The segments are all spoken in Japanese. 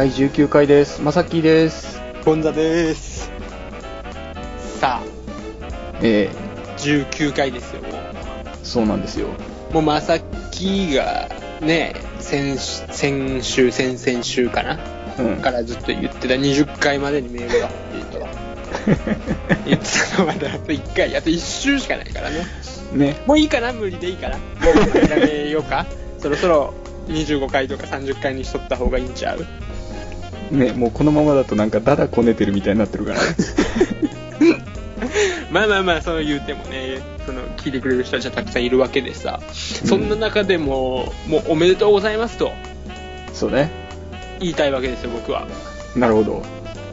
はい、第19回です。まさきです。ゴンザです。さあ、え19回ですよ、もー、そうなんですよ。う。もうまさきが、ね、先先週、先々週かな、うん。からずっと言ってた20回までにメールが欲しいと。言ってたのまだあと1回、あと1週しかないからね。ね。もういいかな？無理でいいかなもう諦めようか そろそろ25回とか30回にしとった方がいいんちゃう？ね、もうこのままだとなんかダダこねてるみたいになってるから。まあまあまあ、そう言うてもね、その、聞いてくれる人たちはたくさんいるわけでさ、そんな中でも、もうおめでとうございますとそうね。言いたいわけですよ、僕は。なるほど。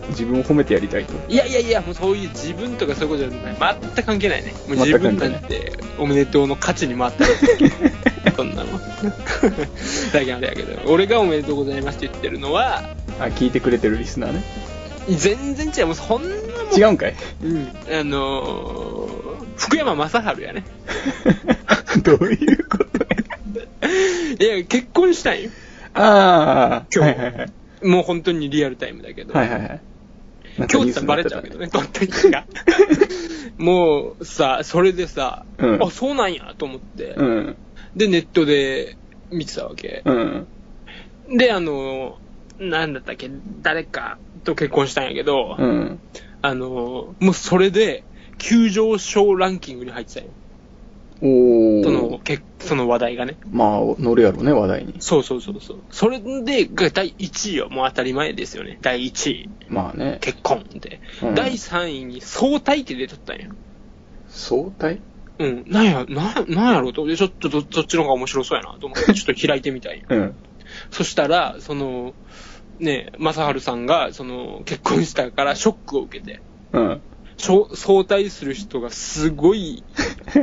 自分を褒めてやりたいと。いやいやいや、もうそういう自分とかそういうことじゃない。全く関係ないね。もう自分なんて、おめでとうの価値に回ってる。そんなの。だけあれやけど、俺がおめでとうございますって言ってるのは、あ、聞いてくれてるリスナーね。全然違う。もうそんなもん。違うんかい？うん。あのー、福山雅治やね。どういうこといや、結婚したんよ。ああ、今日はいはいはい。もう本当にリアルタイムだけど。はいはいはい。今日ってバレちゃうけどね、本当にが。もうさ、それでさ、うんあ、そうなんやと思って、うん。で、ネットで見てたわけ。うん。で、あの、なんだったっけ、誰かと結婚したんやけど、うん。あの、もうそれで、急上昇ランキングに入ってたんよ。おー。その、けその話題がね。まあ、乗るやろね、話題に。そうそうそうそう。それで、が第1位よ。もう当たり前ですよね。第1位。まあね。結婚って。うん第3位に相対って出とったんよ。相対うん。なんや、なん、なんやろうと。で、ちょっとど、そっちの方が面白そうやなと思って、ちょっと開いてみたいよ。うん。そしたら、その、ね、正治さんが、その、結婚したからショックを受けて、うん。相対する人がすごい、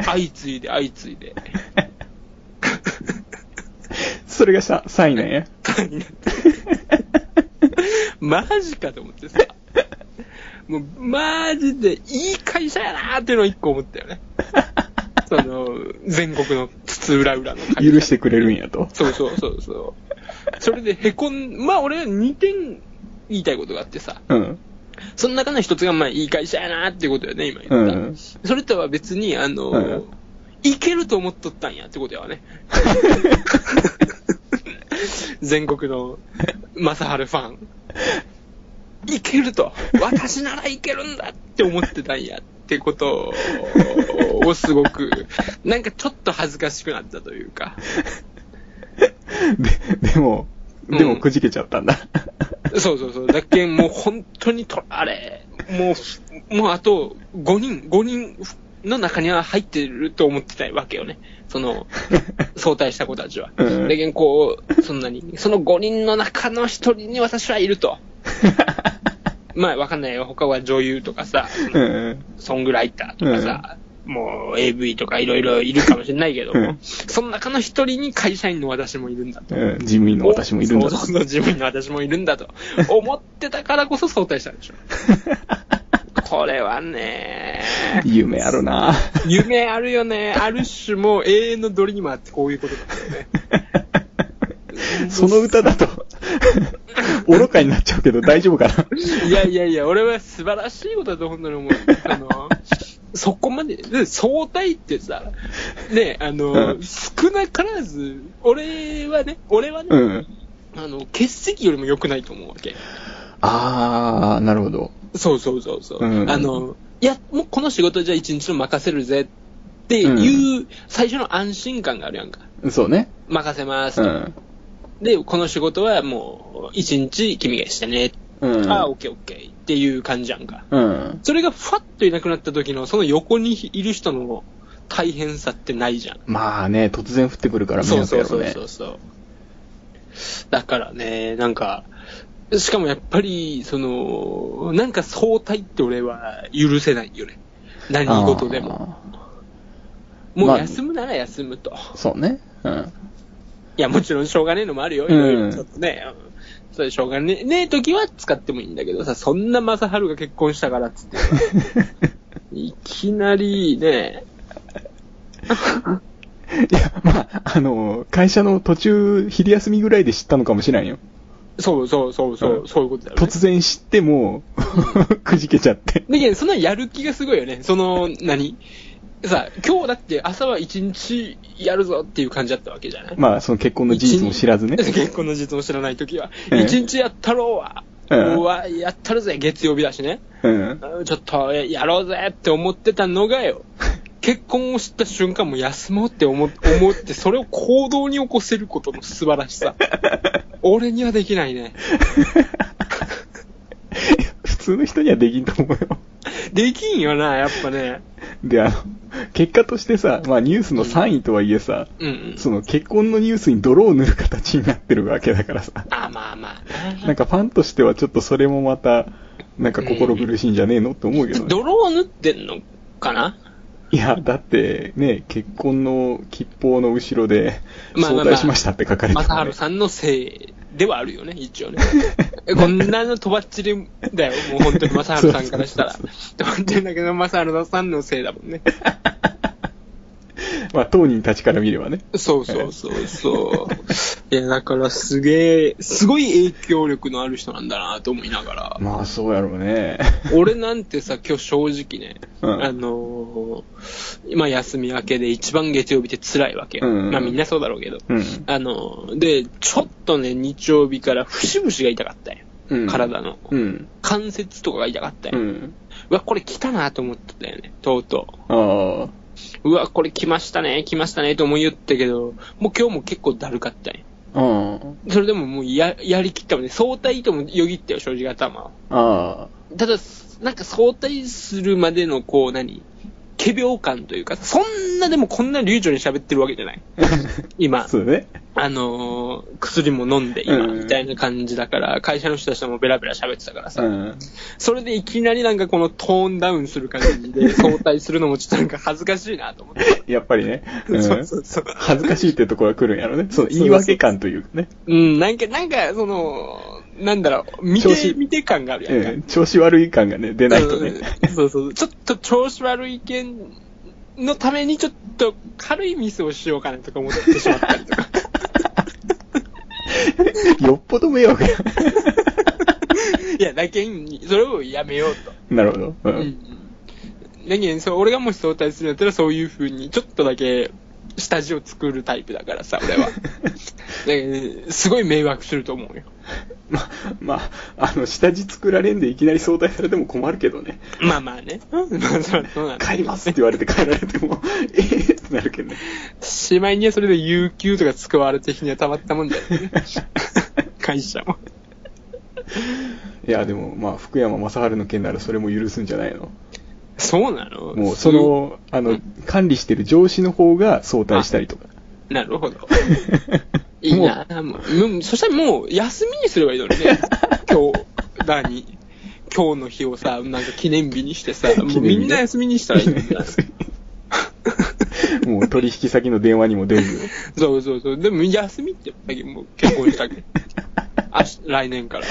相次いで相次いで、それがさ3位なんや。になって。マジかと思ってさ。もう、マジでいい会社やなーっていうのを一個思ったよね。その、全国の津々浦々の会社。許してくれるんやと。そうそうそうそう。それでへこん、まあ俺は2点言いたいことがあってさ、うん。その中の一つがまあいい会社やなっていうことよね、今う言った。ん。それとは別に、あの、うんいけると思っとったんやってことやわね。全国の正治ファン。いけると。私ならいけるんだって思ってたんやってことをすごく、なんかちょっと恥ずかしくなったというか。で、でも、うんでもくじけちゃったんだ。そうそうそう。だっけんもう本当にと、あれ、もう、もうあと5人、5人の中には入ってると思ってたわけよね。その、相対した子たちは。うんだけんこう、そんなに、その5人の中の1人に私はいると。まあわかんないよ。他は女優とかさ、うん。ソングライターとかさ、もう AV とかいろいろいるかもしれないけども、うんその中の一人に会社員の私もいるんだと。うん。事務員の私もいるんだそうそうそう、自分の私もいるんだと。思ってたからこそ相対したんでしょ。これはね、夢あるな夢あるよね。ある種もう永遠のドリーマーってこういうことだよね。その歌だと、愚かになっちゃうけど大丈夫かな？いやいやいや、俺は素晴らしいことだと本当に思う。あの、そこまで、で相対ってさ、ね、あの、うん少なからず、俺はね、俺はね、うん。あの、欠席よりも良くないと思うわけ。あー、なるほど。そうそうそうそう。うんあの、いや、もうこの仕事じゃあ一日の任せるぜっていう、最初の安心感があるやんか。そうね。任せますと。うん。で、この仕事はもう、一日君がしてね。うん。ああ、オッケーオッケーっていう感じやんか。うん。それがファッといなくなった時の、その横にいる人の大変さってないじゃん。まあね、突然降ってくるからそう迷惑そうそう。そうそう。だからね、なんか、しかもやっぱり、その、なんか相対って俺は許せないよね。何事でも。もうまあ休むなら休むと。そうね。うん。いや、もちろんしょうがねえのもあるよ。いろいろちょっとね。うんそれしょうがねえねえ時は使ってもいいんだけどさ、そんな正治が結婚したからっつって。いきなりね、いや、まあ、あの、会社の途中、昼休みぐらいで知ったのかもしれんよ。そうそうそうそう、うんそういうことだよね。突然知っても、くじけちゃって。だけど、そんなやる気がすごいよね。その、何？さ、今日だって朝は一日やるぞっていう感じだったわけじゃない？まあ、その結婚の事実も知らずね。結婚の実も知らないときは。ええ一日やったろうわ。うんうわ、やったるぜ、月曜日だしね。うん。ちょっとやろうぜって思ってたのがよ。結婚を知った瞬間もう休もうって思思って、それを行動に起こせることの素晴らしさ。俺にはできないね。普通の人にはできんと思うよ。できんよな、やっぱね。で、あの、結果としてさ、まあニュースの3位とはいえさ、うんうん。その結婚のニュースに泥を塗る形になってるわけだからさ。あ、まあまあなんかファンとしてはちょっとそれもまた、なんか心苦しいんじゃねえのって思うけどね。泥を塗ってんのかな？いや、だってね、結婚の吉報の後ろで、まあまあまあ招待しましたって書かれて正る、治さんのせいではあるよね、一応ね。こんなのとばっちりだよ、もう本当に正治さんからしたら。とばっちりだけど、正治さんのせいだもんね。まあ当人たちから見ればね。そうそうそうそう。いや、だからすげえ、すごい影響力のある人なんだなと思いながら。まあそうやろうね。俺なんてさ、今日正直ね、うんあのー、今休み明けで一番月曜日って辛いわけよ。うんまあみんなそうだろうけど。うん。あのー、で、ちょっとね、日曜日から節々が痛かったよ。うん体の。うん。関節とかが痛かったよ。う。うんわ、これ来たなと思ってたよね、とうとああ。う。うわ、これ来ましたね、来ましたねと思い言ったけど、もう今日も結構だるかったよ。うん。それでももうや、やりきったもんね。相対ともよぎったよ、正直頭は。あただ、なんか相対するまでの、こう、何？仮病感というか、そんなでもこんな流暢に喋ってるわけじゃない。あ。今、そうね。あのー薬も飲んで今、うんみたいな感じだから、会社の人たちともベラベラ喋ってたからさ、うん。それでいきなりなんかこのトーンダウンする感じで 相対するのもちょっとなんか恥ずかしいなと思って。やっぱりね。うん そうそうそう。恥ずかしいってところが来るんやろね。その言い訳感というかね。うん、なんか、なんか、その、なんだろう、見調子て、見て感があるやんか。うん。調子悪い感がね、出ないとね。うんそうそう。ちょっと調子悪い件のためにちょっと軽いミスをしようかなとか思ってしまったりとか。よっぽど迷惑や。いや、だけん、それをやめようと。なるほど。う。うんん。だけん、そう、俺がもし相対するんだったらそういう風に、ちょっとだけ、下地を作るタイプだからさ、俺は。だけどすごい迷惑すると思うよ。ま、まあ、あの、下地作られんでいきなり相対されても困るけどね。まあまあね。うんまあそうそうなんだ帰りますって言われて帰られても、ええってなるけどね。しまいにはそれで有給とか使われて日にはたまったもんだよね。会社も。いや、でも、まあ、福山雅治の件ならそれも許すんじゃないの？そうなの？もう、その、あの、管理してる上司の方が相対したりとか。なるほど。いいなもうもうそしたらもう休みにすればいいのにね。今日、何？今日の日をさ、なんか記念日にしてさ、もうみんな休みにしたらいいんだ。もう取引先の電話にも出ず。そうそうそう。でも休みってやっぱりもう結婚したけど。来年から。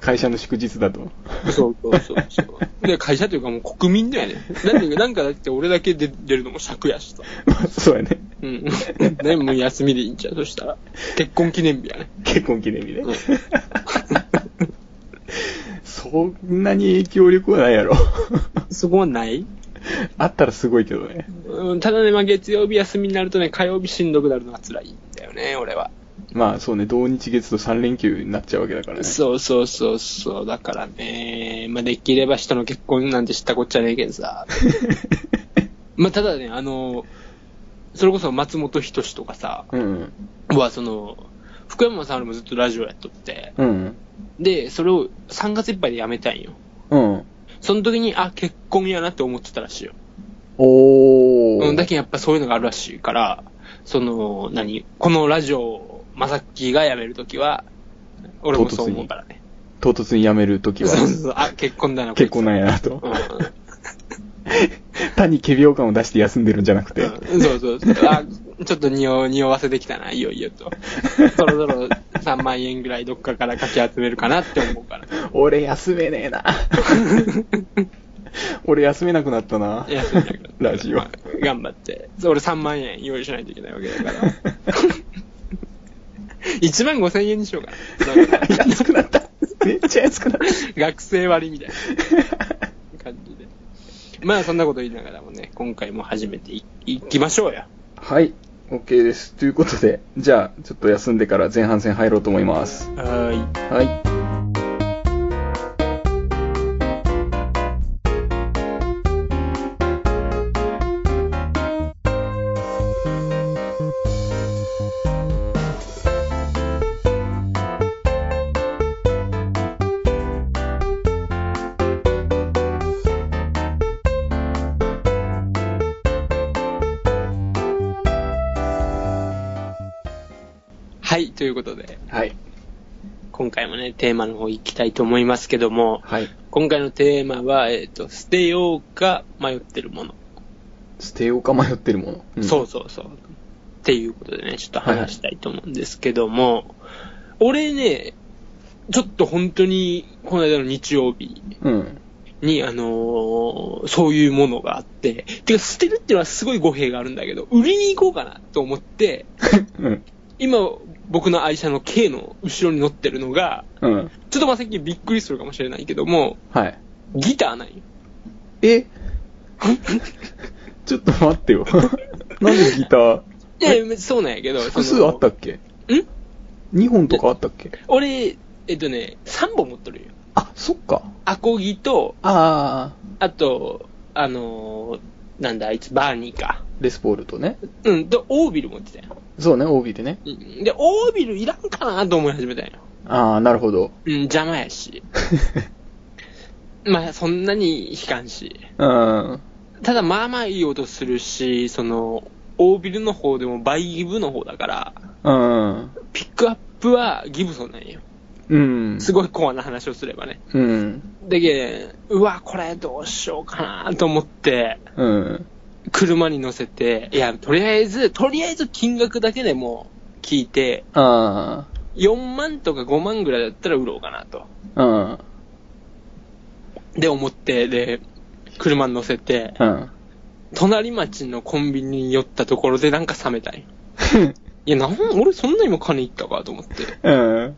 会社の祝日だと。そうそうそうそう。で、会社というかもう国民だよね。なんで、なんかだって俺だけで出るのも尺やしさ。まあ、そうやね。うん。ね、もう休みでいいんちゃう？そしたら。結婚記念日やね。結婚記念日ね。うん そんなに影響力はないやろ。そこはない？あったらすごいけどね。うん、ただね、まあ月曜日休みになるとね、火曜日しんどくなるのが辛いんだよね、俺は。まあそうね、同日月と3連休になっちゃうわけだからね。そうそうそうそう、だからね、まあできれば人の結婚なんて知ったこっちゃねえけどさ。まあただね、あの、それこそ松本人志とかさ、うん。はその、福山さんもずっとラジオやっとって、うん。で、それを3月いっぱいでやめたんよ。うん。その時に、あ、結婚やなって思ってたらしいよ。おー。うん、だけどやっぱそういうのがあるらしいから、その、何？このラジオを、まさきが辞めるときは、俺もそう思うからね。唐突に辞めるときは、そうそうそう、あ、結婚だな、結婚なんやなと単に仮病感を出して休んでるんじゃなくて。うんそうそうそう。あ、ちょっと匂匂わせてきたな、いよいよと。そろそろ3万円ぐらいどっかからかき集めるかなって思うから。俺休めねえな。俺休めなくなったな。休みだからラジオまあ頑張って。俺3万円用意しないといけないわけだから。1万5千円にしようかな。安くなった。めっちゃ安くなっ学生割みたいな感じで。まあそんなこと言いながらもね、今回も始めていいきましょうよ。た。はい。OK です。ということで、じゃあ、ちょっと休んでから前半戦入ろうと思います。ははい。今回もね、テーマの方行きたいと思いますけども、はい。今回のテーマは、えっ、と、捨てようか迷ってるもの。捨てようか迷ってるもの。んそうそうそう。っていうことでね、ちょっと話したいと思うんですけども、俺ね、ちょっと本当に、この間の日曜日うん。に、あのーそういうものがあって、てか捨てるっていうのはすごい語弊があるんだけど、売りに行こうかなと思って、うん。今、僕の愛車の K の後ろに乗ってるのが、うん。ちょっとまあさっきびっくりするかもしれないけども、はい。ギターなんよ。え？ちょっと待ってよ。なんでギター？いや、そうなんやけど、複数あったっけ？ん ?2 本とかあったっけ？俺、えっとね、3本持っとるよ。あ、そっか。アコギと、あー、あと、あのーなんだ、あいつ、バーニーか。レスポールとね。うん、で、オービル持ってたよ。そうね、帯でね。うんで、オービルいらんかなと思い始めたんよ。あー、なるほど。うん、邪魔やし。まあ、そんなに弾かんし。うん。ただ、まあまあいい音するし、その、オービルの方でもバイギブの方だから、うん。ピックアップはギブソンなんよ。うん。すごいコアな話をすればね。うん。でけ、うわ、これどうしようかなと思って、うん。車に乗せて、いや、とりあえず、とりあえず金額だけでも聞いて、あ4万とか5万ぐらいだったら売ろうかなと。ー。うん。で、思って、で、車に乗せて、うん。隣町のコンビニに寄ったところでなんか冷めたんよ。いや、なん、俺そんなにも金いったかと思って。うん。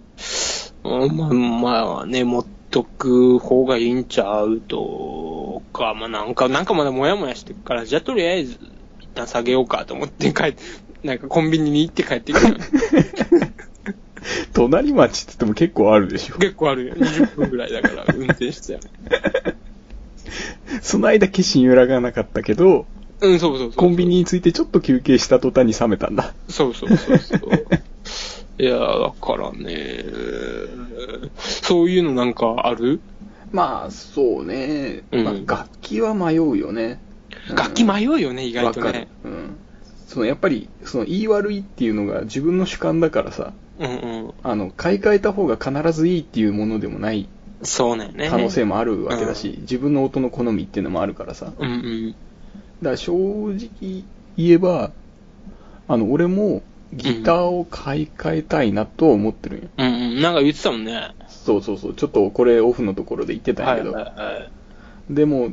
うんまあ、まあね、持っとく方がいいんちゃうとか、まあなんか、なんかまだモヤモヤしてるから、じゃあとりあえず、一旦下げようかと思って帰って、なんかコンビニに行って帰ってきたの。隣町って言っても結構あるでしょ。結構あるよ。20分ぐらいだから 運転してたよ。その間決心揺らがなかったけど、うん、そうそうそう。コンビニについてちょっと休憩した途端に冷めたんだ。そうそうそうそう。いや、だからね、そういうのなんかある、まあ、そうね。うんまあ、楽器は迷うよね。うん楽器迷うよね、意外とね。うん。その、やっぱり、その、言い悪いっていうのが自分の主観だからさ、うんうん。あの、買い替えた方が必ずいいっていうものでもないそうなんよね。可能性もあるわけだし、自分の音の好みっていうのもあるからさ。だかうんうん。ら正直言えば、あの、俺もギターを買い替えたいなとは思ってるんよ。うんうん。なんか言ってたもんね。そうそうそう。ちょっとこれオフのところで言ってたんやけど。はいはいでも、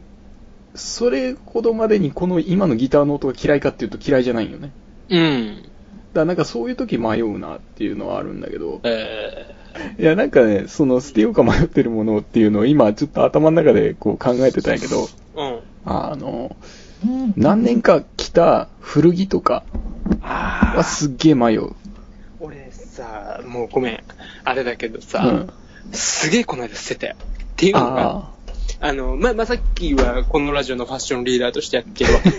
それほどまでにこの今のギターの音が嫌いかっていうと嫌いじゃないよね。うん。だからなんかそういう時迷うなっていうのはあるんだけど、えいやなんかね、その捨てようか迷ってるものっていうのを今ちょっと頭の中でこう考えてたんやけど、ー、うん。あの、何年か着た古着とかあはすっげえ迷う。俺さ、もうごめん。あれだけどさ、うんすげえこの間捨てたよ。っていうのが、ああの、ま、まあ、さっきはこのラジオのファッションリーダーとしてやってるわけ。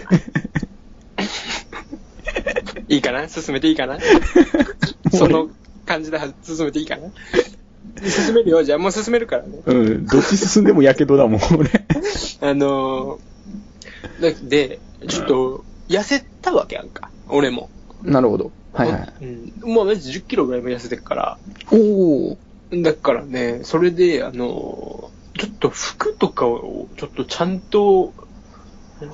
いいかな？進めていいかな？その感じで進めていいかな？進めるよ。じゃあもう進めるからね。あ、うん、どっち進んでもやけどだもん、俺。あのー、だで、ちょっと、痩せたわけやんか。俺も。なるほど。はいはい。うん。もうマジ10キロぐらいも痩せてるから。おお。だからね、それで、あのーちょっと服とかをちょっとちゃんと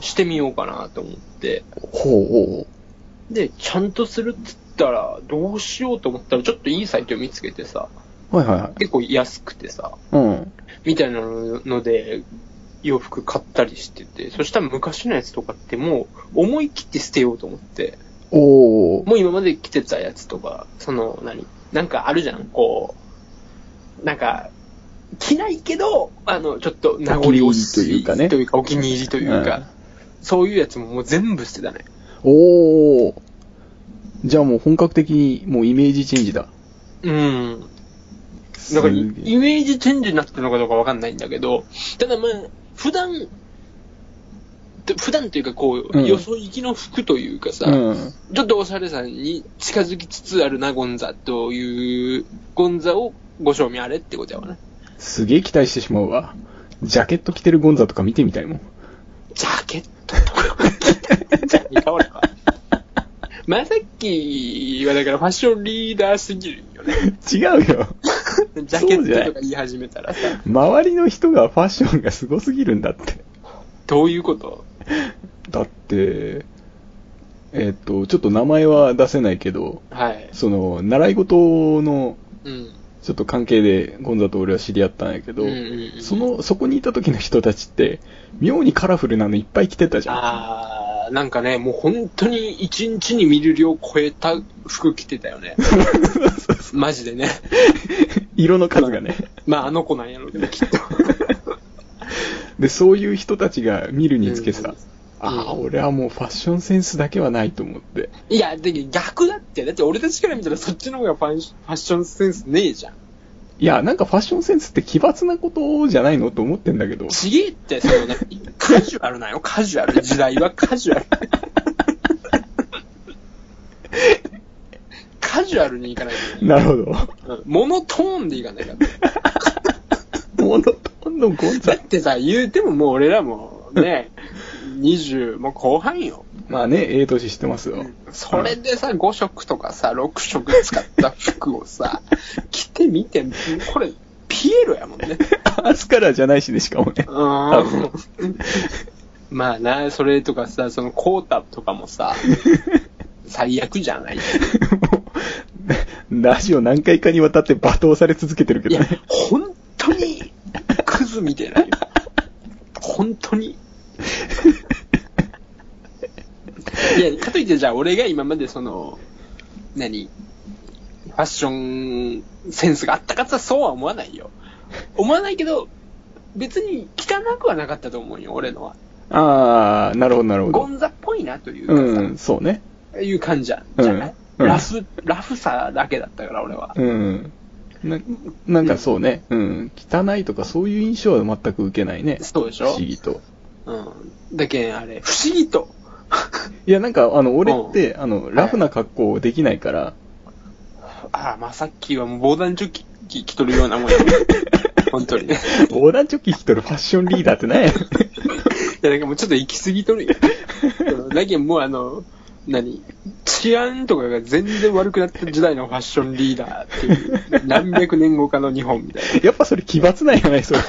してみようかなと思って。ほうほで、ちゃんとするっつったら、どうしようと思ったら、ちょっといいサイトを見つけてさ、う。はいはいはい。結構安くてさ、うん。みたいなので、洋服買ったりしてて、そしたら昔のやつとかってもう思い切って捨てようと思って、おー。もう今まで着てたやつとか、その、何なんかあるじゃん、こう、なんか、着ないけど、あの、ちょっと名残惜しいお気に入りというかねというか、お気に入りというか、そういうやつももう全部捨てたね。おー。じゃあもう本格的にもうイメージチェンジだ。うん。かイメージチェンジになってるのかどうかわかんないんだけど、ただまあ、普段、普段というかこう、うんよそ行きの服というかさ、うん。ちょっとおしゃれさんに近づきつつあるな、ゴンザという、ゴンザをご賞味あれってことやわね。すげえ期待してしまうわ。ジャケット着てるゴンザとか見てみたいもん。ジャケットとか。じ ゃあ、似顔絵か。まさっきはだからファッションリーダーすぎるよね。違うよ。ジャケットとか言い始めたらさ、周りの人がファッションがすごすぎるんだって。どういうこと？だって、えっと、ちょっと名前は出せないけど、はい。その、習い事の、うん。ちょっと関係で、ゴンザと俺は知り合ったんやけど、うんうんうんその、そこにいた時の人たちって、妙にカラフルなのいっぱい着てたじゃん。なんかね、もう本当に一日に見る量超えた服着てたよね。マジでね。色の数がね。まあ、あの子なんやろうけど、きっと。で、そういう人たちが見るにつけさ、うんああ、うん俺はもうファッションセンスだけはないと思って。いや、で逆だって。だって俺たちから見たらそっちの方がファンファッションセンスねえじゃん。いや、なんかファッションセンスって奇抜なことじゃないのと思ってんだけど。ちげえって、その、ね、カジュアルなよ、カジュアル。時代はカジュアル。カジュアルにいかないと。なるほど。うんモノトーンでいかないから。モノトーンのゴンザだっ。てさ、言うてももう俺らもね、20、もう後半よ。まあね、ええ年してますよ。それでさ、5色とかさ、6色使った服をさ、着てみて、これ、ピエロやもんね。アスカラじゃないしね、しかもね。うん。まあな、それとかさ、そのコータとかもさ、最悪じゃない？ラジオ何回かにわたって罵倒され続けてるけいやどね。、本当に、クズみたいなよ。本当に。いや、かといってじゃあ俺が今までその、何？ファッションセンスがあったかつそうは思わないよ。思わないけど、別に汚くはなかったと思うよ、俺のは。ああ、なるほど、なるほど。ゴンザっぽいなというかさ、うん、そうね。いう感じじゃじゃない、うんうんラフ、ラフさだけだったから、俺は。うん。ななんかそうね、うん。汚いとかそういう印象は全く受けないね。そうでしょ？不思議と。うん。だけん、あれ、不思議と。いや、なんか、あの、俺って、あの、ラフな格好できないから、ああ、まあ、さっきはもう防弾チョッキ着とるようなもんや。本当にね。横断チョッキ着とるファッションリーダーって何や いや、なんかもうちょっと行き過ぎとるよ。うんだけん、もうあの、何治安とかが全然悪くなった時代のファッションリーダーっていう、何百年後かの日本みたいな。やっぱそれ奇抜なんやない、それ。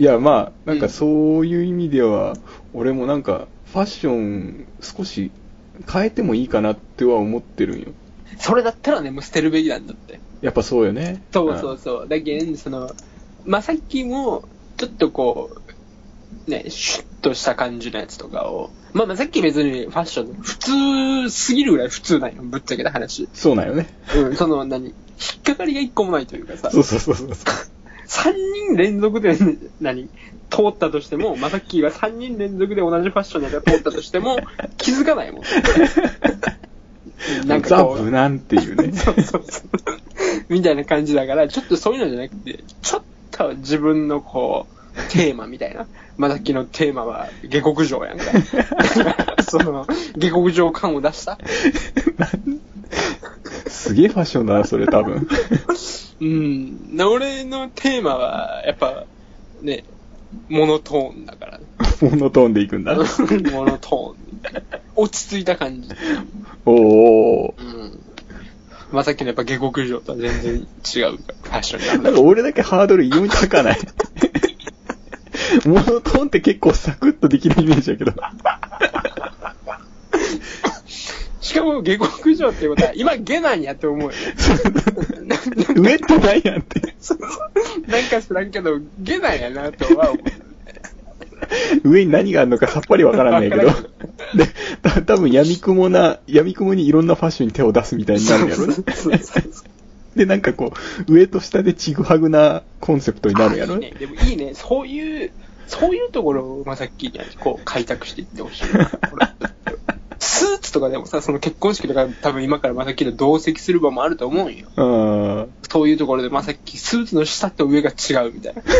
いや、まあ、なんかそういう意味では、俺もなんか、ファッション少し変えてもいいかなっては思ってるんよ。それだったらね、もう捨てるべきなんだって。やっぱそうよね。そうそうそう。だけん、その、まあ、さっきも、ちょっとこう、ね、シュッとした感じのやつとかを、まあまあさっき別にファッション、普通すぎるぐらい普通なんよ、ぶっちゃけた話。そうなんよね。うん、その、何、引っかかりが一個もないというかさそ、うそうそうそう。三人連続で、何、通ったとしても、まあさっきは三人連続で同じファッションのやつが通ったとしても、気づかないもん。なんかザ・こう、無難っていうね。そうそうそう。みたいな感じだから、ちょっとそういうのじゃなくて、ちょっと自分のこう、テーマみたいな。まあ、さっきのテーマは下克上やんか。その、下克上感を出した。すげえファッションだな、それ多分。うん。な俺のテーマは、やっぱ、ね、モノトーンだから、ね。モノトーンでいくんだ。モノトーン。落ち着いた感じ。おー。うん。まあ、さっきのやっぱ下克上とは全然違うファッションになんか俺だけハードル異様に高ない？モノトーンって結構サクッとできるイメージだけど。しかも下克上っていうことは、今下なんやって思うよ ね。上ってないやんって。なんか知らんけど、下なんやなとは思う。上に何があるのかさっぱりわからないけど。で、た多分闇雲な、闇雲にいろんなファッションに手を出すみたいになるんやろで、なんかこう、上と下でちぐはぐなコンセプトになるんやろいいね。でもいいね。そういう、そういうところをまさっきにこう開拓していってほしい スーツとかでもさ、その結婚式とか多分今からまさっきと同席する場もあると思うんよ。うん。そういうところでまさっきスーツの下と上が違うみたいな。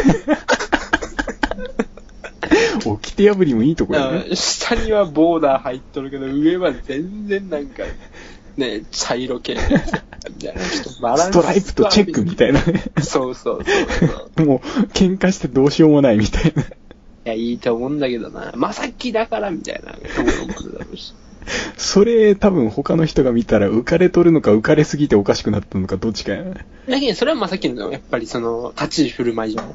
お、きて破りもいいところね。うん下にはボーダー入っとるけど、上は全然なんか、ね、茶色系みたいな。ス ストライプとチェックみたいなね。そうそうそうそう。もう、喧嘩してどうしようもないみたいな。いや、いいと思うんだけどな。まさっきだからみたいなところもあるだろうし。それ、多分他の人が見たら浮かれとるのか浮かれすぎておかしくなったのかどっちかやな。だけど、それはまさっきの、やっぱりその、立ち居振る舞いじゃん。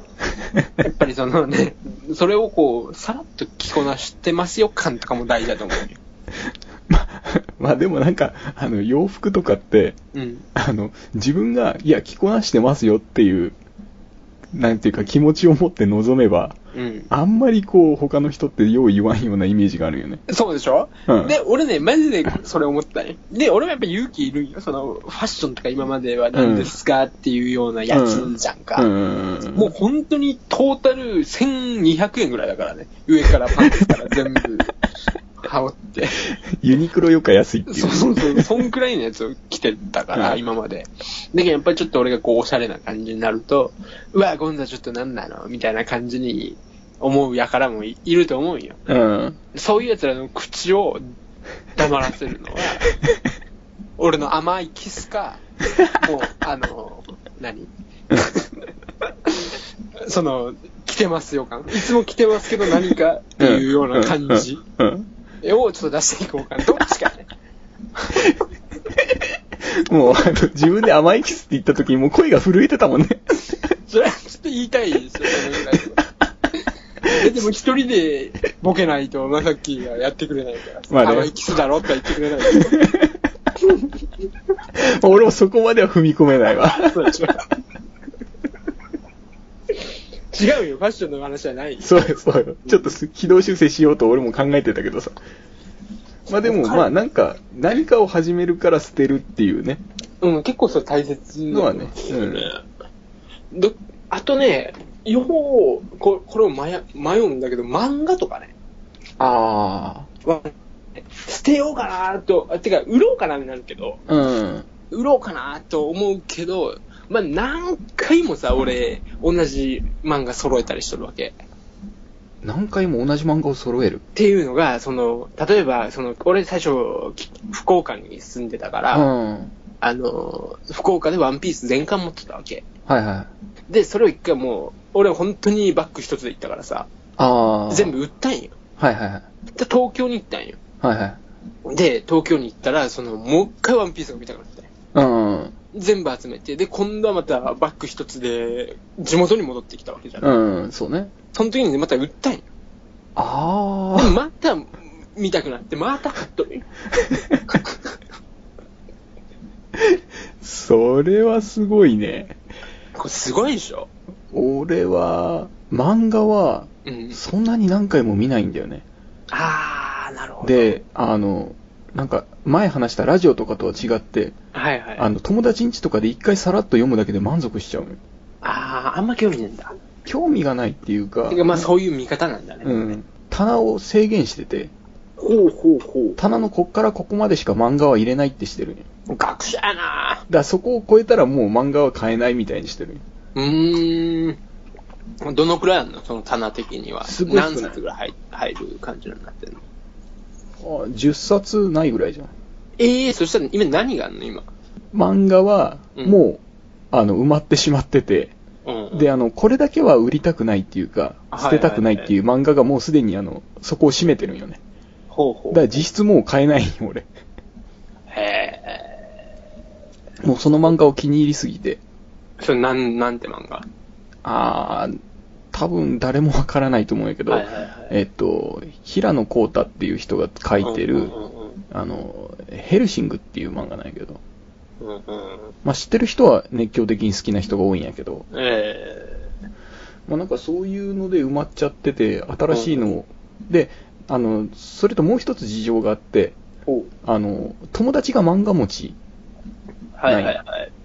やっぱりそのね、それをこう、さらっと着こなしてますよ感とかも大事だと思うよ。ま、まあでもなんか、あの、洋服とかって、うん。あの、自分が、いや、着こなしてますよっていう、なんていうか気持ちを持って臨めば、うん。あんまりこう、他の人ってよう言わんようなイメージがあるよね。そうでしょ、うんで、俺ね、マジでそれ思ったね。で、俺もやっぱ勇気いるんよ。その、ファッションとか今までは何ですかっていうようなやつじゃんか。うん。もう本当にトータル1200円ぐらいだからね。上からパンツから全部羽織って。ユニクロよか安いっていう。そうそうそう。そんくらいのやつを着てたから、うん今まで。だけどやっぱりちょっと俺がこう、おしゃれな感じになると、うわ、ゴンザちょっとなんなの？みたいな感じに思うやからもいいると思うんよ。うん。そういう奴らの口を黙らせるのは、俺の甘いキスか、もう、あの、何？その、来てますよ感。いつも来てますけど何かっていうような感じをちょっと出していこうかな。どっちかね。もう、あの、自分で甘いキスって言った時にもう声が震えてたもんね。それはちょっと言いたいですよ、そのぐらいでも一人でボケないと、まさきがやってくれないから。まあね甘いキスだろって言ってくれないと。俺もそこまでは踏み込めないわ。そうでしょ違うよ、ファッションの話じゃない。そうよ、そうよ。ちょっとす軌道修正しようと俺も考えてたけどさ。まあでも、まあなんか、何かを始めるから捨てるっていうね。うん、結構それ大切のはねうん。どあとね、よう、ここれを迷迷うんだけど、漫画とかね。あは捨てようかなと、あてか、売ろうかなになるけど、あ。うん。売ろうかなと思うけど、まあ、何回もさ、俺、同じ漫画揃えたりしとるわけ。何回も同じ漫画を揃える？っていうのが、その、例えば、その、俺最初、き福岡に住んでたかうん。ら、はあの、福岡でワンピース全巻持ってたわけ。いはい。で、それを一回もう、俺本当にバッグ一つで行ったからさ、ああ。全部売ったんよ。はいはいはい。で、東京に行ったんよ。はいはい。で、東京に行ったら、その、もう一回ワンピースが見たくなって。うん。全部集めて、で、今度はまたバッグ一つで、地元に戻ってきたわけじゃん。うん、そうね。その時にねまた売ったんよ。あでもまた見たくなって、また買っとるよ。それはすごいね。これすごいでしょ？俺は、漫画は、うん。そんなに何回も見ないんだよね。あー、なるほど。で、あの、なんか、前話したラジオとかとは違って、はいはい。あの、友達ん家とかで一回さらっと読むだけで満足しちゃう。あー、あんま興味ねえんだ。興味がないっていうか、てかまあそういう見方なんだね。うん。棚を制限してて、ほうほうほ棚のこっからここまでしか漫画は入れないってしてる。学者やなだそこを超えたらもう漫画は買えないみたいにしてる。うーん。どのくらいあるの？その棚的には。すごい何冊ぐらい入入る感じになってるの？あ10冊ないぐらいじゃん。ええー、そしたら今何があるの？今。漫画は、うんもう、あの、埋まってしまってて、うん。で、あの、これだけは売りたくないっていうか、はい捨てたくないっていう漫画がもうすでにあの、そこを占めてるんよね。ほうほう。だから実質もう買えないよ、俺。へもうその漫画を気に入りすぎて。え。それなん、なんて漫画？あー、多分誰もわからないと思うんやけど、はいはいはいえっと、平野幸太っていう人が書いてる、うんうんあの、ヘルシングっていう漫画なんやけど、うんうん。うんうん。まあ、知ってる人は熱狂的に好きな人が多いんやけど、えまあ、なんかそういうので埋まっちゃってて、新しいのを。で、あの、それともう一つ事情があって、おあの、友達が漫画持ち。はいはいはい。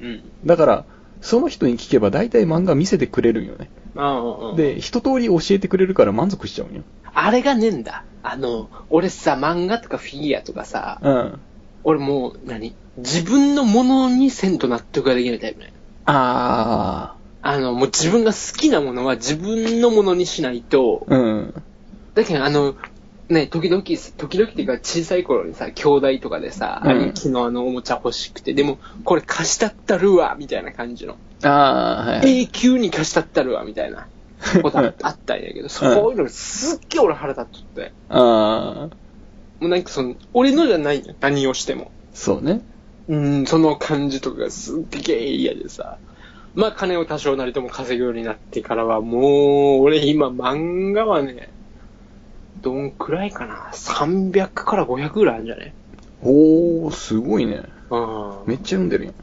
うん。だから、その人に聞けば大体漫画見せてくれるんよね。ああ、で、一通り教えてくれるから満足しちゃうんよ。あれがねえんだ。あの、俺さ、漫画とかフィギュアとかさ、うん。俺もう、何？自分のものにせんと納得ができないタイプね。ああの、もう自分が好きなものは自分のものにしないと、ー。うん。だけどあの、ね、時々、時々っていうか小さい頃にさ、兄弟とかでさ、うん兄貴のあのおもちゃ欲しくて、でも、これ貸したったるわ、みたいな感じの。あー、はい。永久に貸したったるわ、みたいな。ことああったんやけど、そういうのすっげえ俺腹立っとって。あー。もうなんかその、俺のじゃないよ。何をしても。そうね。うん、その感じとかがすっげえ嫌でさ。まあ金を多少なりとも稼ぐようになってからは、もう、俺今漫画はね、どんくらいかな ?300 から500ぐらいあるんじゃねおー、すごいね。うん。めっちゃ読んでるやん。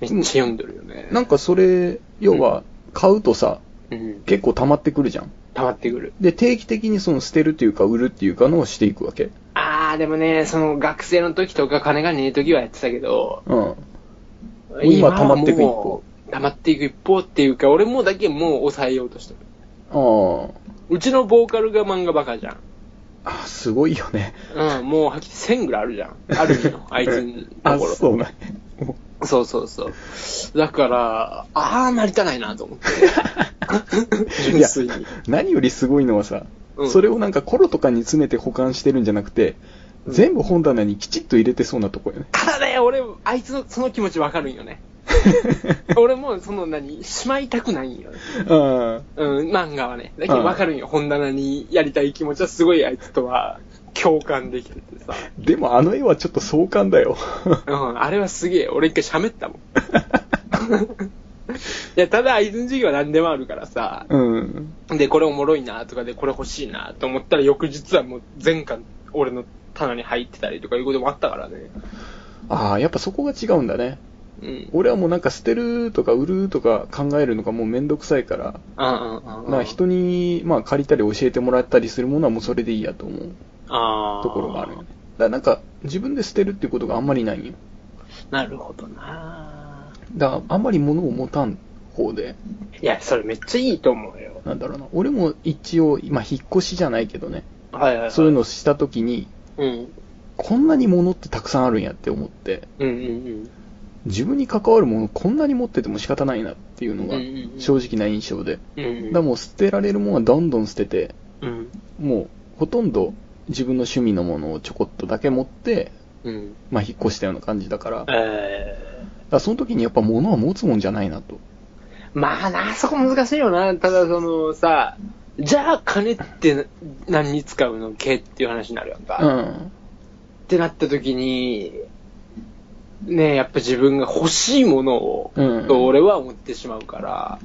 めっちゃ読んでるよね。なんかそれ、要は、買うとさ、うん。結構溜まってくるじゃん。溜まってくる。で、定期的にその捨てるっていうか、売るっていうかのをしていくわけ。あー、でもね、その学生の時とか金がねえ時はやってたけど、うん。今溜まっていく一方もう。溜まっていく一方っていうか、俺もだけもう抑えようとしてる。あー。うちのボーカルが漫画バカじゃん。あ、すごいよね。うん、もうはっきり1000ぐらいあるじゃん。あるよ、あいつのあ、ところ。そうなんやそうそうそう。だから、ああ、なりたないなと思って。純粋に。何よりすごいのはさ、うんそれをなんかコロとかに詰めて保管してるんじゃなくて、全部本棚にきちっと入れてそうなとこよね。ただね、俺、あいつのその気持ちわかるんよね。俺も、その何、しまいたくないんよね。あうん、漫画はね。だけどわかるんよ。本棚にやりたい気持ちはすごいあいつとは共感できててさ。ーでもあの絵はちょっと壮観だよ。うん、あれはすげえ。俺一回喋ったもん。いや、ただ、あいつの授業は何でもあるからさ。うん。で、これおもろいなとかで、これ欲しいなと思ったら、翌日はもう全巻、俺の棚に入ってたりとかいうこともあったからね。ああ、やっぱそこが違うんだね。うん。俺はもうなんか捨てるとか売るとか考えるのがもうめんどくさいから、まあ人に、まあ借りたり教えてもらったりするものはもうそれでいいやと思う。ところがあるよね。だからなんか自分で捨てるっていうことがあんまりないんよ。なるほどなだからあんまり物を持たん方で、いや、それめっちゃいいと思うよ。なんだろうな。俺も一応、まあ引っ越しじゃないけどね、はいはい、はい。そういうのをした時に、うん。こんなに物ってたくさんあるんやって思って、うんうん自分に関わるものこんなに持ってても仕方ないなっていうのが正直な印象で。うん。うん。だからもう捨てられるものはどんどん捨てて、うん。もうほとんど自分の趣味のものをちょこっとだけ持って、うん。まあ引っ越したような感じだから、えらその時にやっぱ物は持つもんじゃないなと。ー、まあな、そこ難しいよな。ただそのさ、じゃあ金って何に使うの？けっていう話になるやんか。っうん。てなった時に、ねやっぱ自分が欲しいものを、うんと俺は思ってしまうから。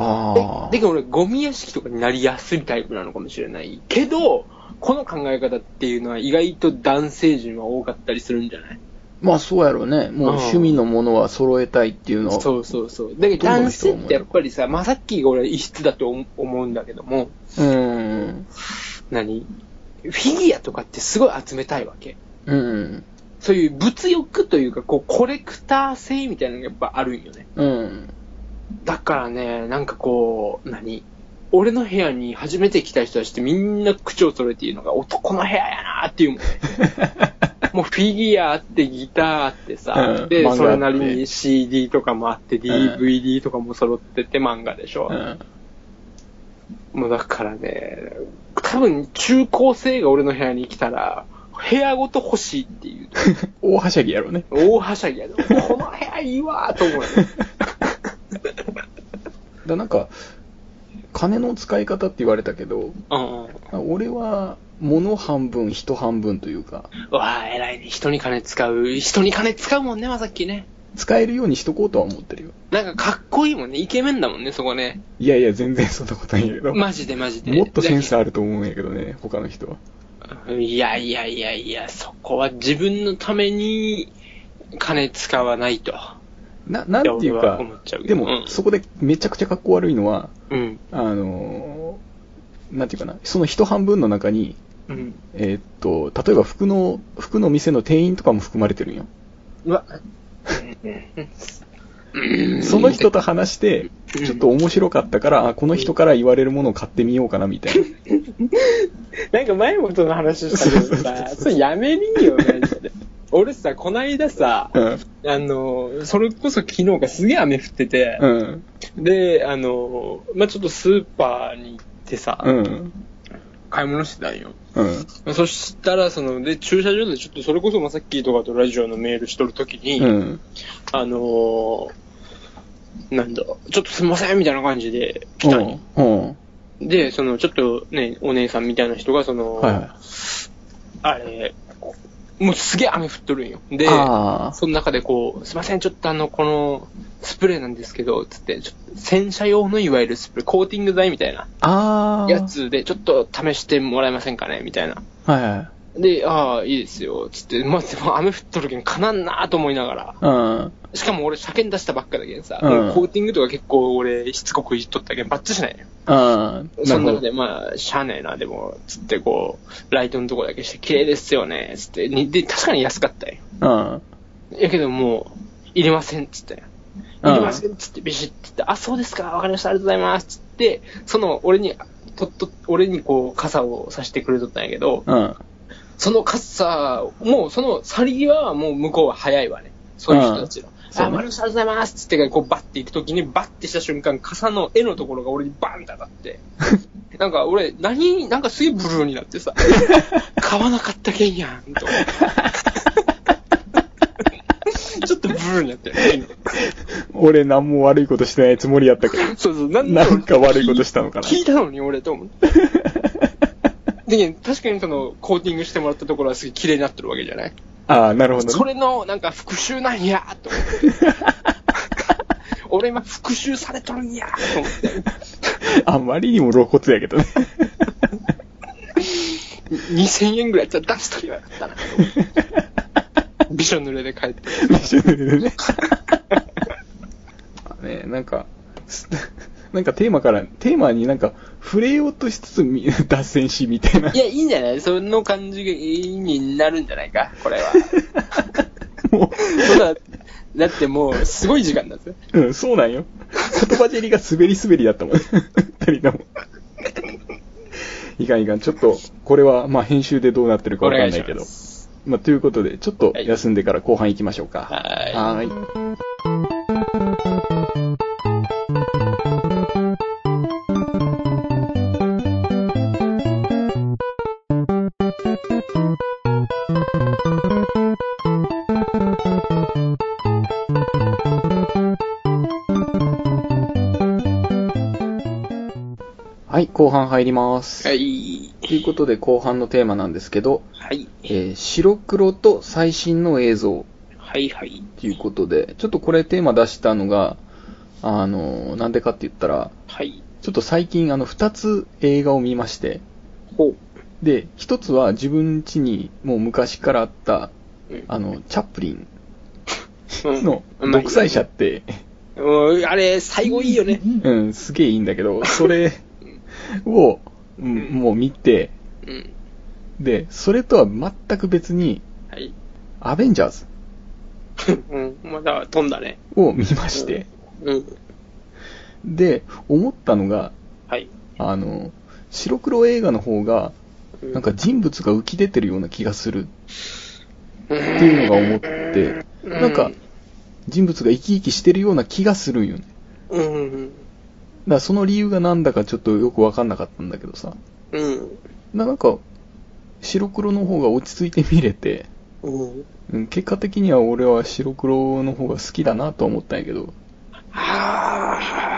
あであ。で、俺、ゴミ屋敷とかになりやすいタイプなのかもしれない。けど、この考え方っていうのは意外と男性陣は多かったりするんじゃない？まあそうやろうね。もう趣味のものは揃えたいっていうのは。そうそうそう。だけど男性ってやっぱりさ、まあ、さっきが俺異質だと思思うんだけども、うん。何？フィギュアとかってすごい集めたいわけ。うん。そういう物欲というか、こう、コレクター性みたいなのがやっぱあるんよね。うん。だからね、なんかこう、何？俺の部屋に初めて来た人たちってみんな口を揃えて言うのが男の部屋やなっていうもんね。もうフィギュアあってギターあってさ、で、うん漫画あってそれなりに CD とかもあって、DVD とかも揃ってて漫画でしょ。うん。もうだからね、多分中高生が俺の部屋に来たら、部屋ごと欲しいっていう。大はしゃぎやろね。大はしゃぎやで。この部屋いいわーと思うよね。だなんか、金の使い方って言われたけど。俺は物半分、人半分というか、わあ、偉いね。人に金使う。人に金使うもんね、まさっきね。使えるようにしとこうとは思ってるよ。なんかかっこいいもんね。イケメンだもんね、そこね。いやいや、全然そんなことないけど。マジでマジで。もっとセンスあると思うんやけどね、他の人は。いやいやいやいや、そこは自分のために金使わないと。な、なんていうかう、けでも、どうんそこでめちゃくちゃ格好悪いのは、うん。あのーなんていうかな、その人半分の中に、うん。えーっと、例えば服の、服の店の店員とかも含まれてるんよ。うわ。うんその人と話して、うんちょっと面白かったから、あ、この人から言われるものを買ってみようかな、みたいな。なんか前もその話したけどさ、それやめりんよ、マジで。俺さ、こないださ、うん。あの、それこそ昨日がすげえ雨降ってて、うん。で、あの、まあ、ちょっとスーパーに行ってさ、うん。買い物してたんよ。うん。そしたら、その、で、駐車場でちょっとそれこそまさっきとかとラジオのメールしとるときに、うん。あのーなんだ、ちょっとすみませんみたいな感じで来たんよ。うん。で、その、ちょっとね、お姉さんみたいな人が、その、はいはい。あれ、もうすげえ雨降っとるんよ。で、あその中でこう、すいません、ちょっとあの、この、スプレーなんですけど、つって、ちょっと洗車用のいわゆるスプレー、コーティング剤みたいな。や。つで、ちょっと試してもらえませんかねみたいな。はいはい。で、ああ、いいですよ、つって、まあ、でも雨降っとるけんかなんなーと思いながら。うん。しかも俺車検出したばっかだけんさ、うんコーティングとか結構俺しつこくいじっとったけんバッチしないよ。ああ。そのでまあ、しゃあねえな、でも、つってこう、ライトのとこだけして綺麗ですよね、つって、にで、確かに安かったよ。うん。やけどもう、いりません、つって。いうんりません、つって、ビシッて言って、あ、そうですか、わかりました、ありがとうございます、つって、その、俺に、とっと、俺にこう、傘をさしてくれとったんやけど、うん。その傘、もうその去り際はもう向こうは早いわね。そういう人たちの。そうねあ、マルシャありがとうございますっつって、こうバッて行くときに、バッてした瞬間、傘の絵のところが俺にバンって当たって。なんか俺、何、なんかすげえブルーになってさ、買わなかったけんやん、と。ちょっとブルーになってる。俺何も悪いことしてないつもりやったけど。そうそう、なんなんか悪いことしたのかな。聞いたのに俺と思って。で、確かにその、コーティングしてもらったところはすげえ綺麗になってるわけじゃない？ああ、なるほどね。それの、なんか復讐なんやと思って。俺今復讐されとるんやと思って。あまりにも露骨やけどね。2000円ぐらいやったら出しときゃよかったな。びしょ濡れで帰って。一緒にね。ねなんか、すなんかテーマから、テーマになんか触れようとしつつみ 脱線しみたいな。いや、いいんじゃない？その感じがいいになるんじゃないか？これは。もそんなだってもう、すごい時間だぜ。う、うん、そうなんよ。言葉尻が滑り滑りだったもん。二人とも。いかんいかん。ちょっと、これは、まあ編集でどうなってるかわかんないけど。まあということで、ちょっと休んでから後半行きましょうか。はい。はい、後半入ります。はい。ということで、後半のテーマなんですけど、はい。えー白黒と最新の映像はいはい。ということで、ちょっとこれテーマ出したのが、あの、なんでかって言ったら、はい。ちょっと最近あの、二つ映画を見まして、ほで、一つは自分家にもう昔からあった、う。うんあの、チャップリンうんの独裁者って、うんあれ、最後いいよね。うん、すげえいいんだけど、それを、うんもう見て、うん。で、それとは全く別に、はい。アベンジャーズうん。まだ飛んだね。を見まして、うん。で、思ったのが、はい。あの、白黒映画の方が、うなんか、人物が浮き出てるような気がするってっていうのが思って、なんか、人物が生き生きしてるような気がするんよね。うん。らその理由がなんだかちょっとよくわかんなかったんだけどさ。うん。ななんか、白黒の方が落ち着いて見れて、うん。うん結果的には俺は白黒の方が好きだなと思ったんやけど。はあ。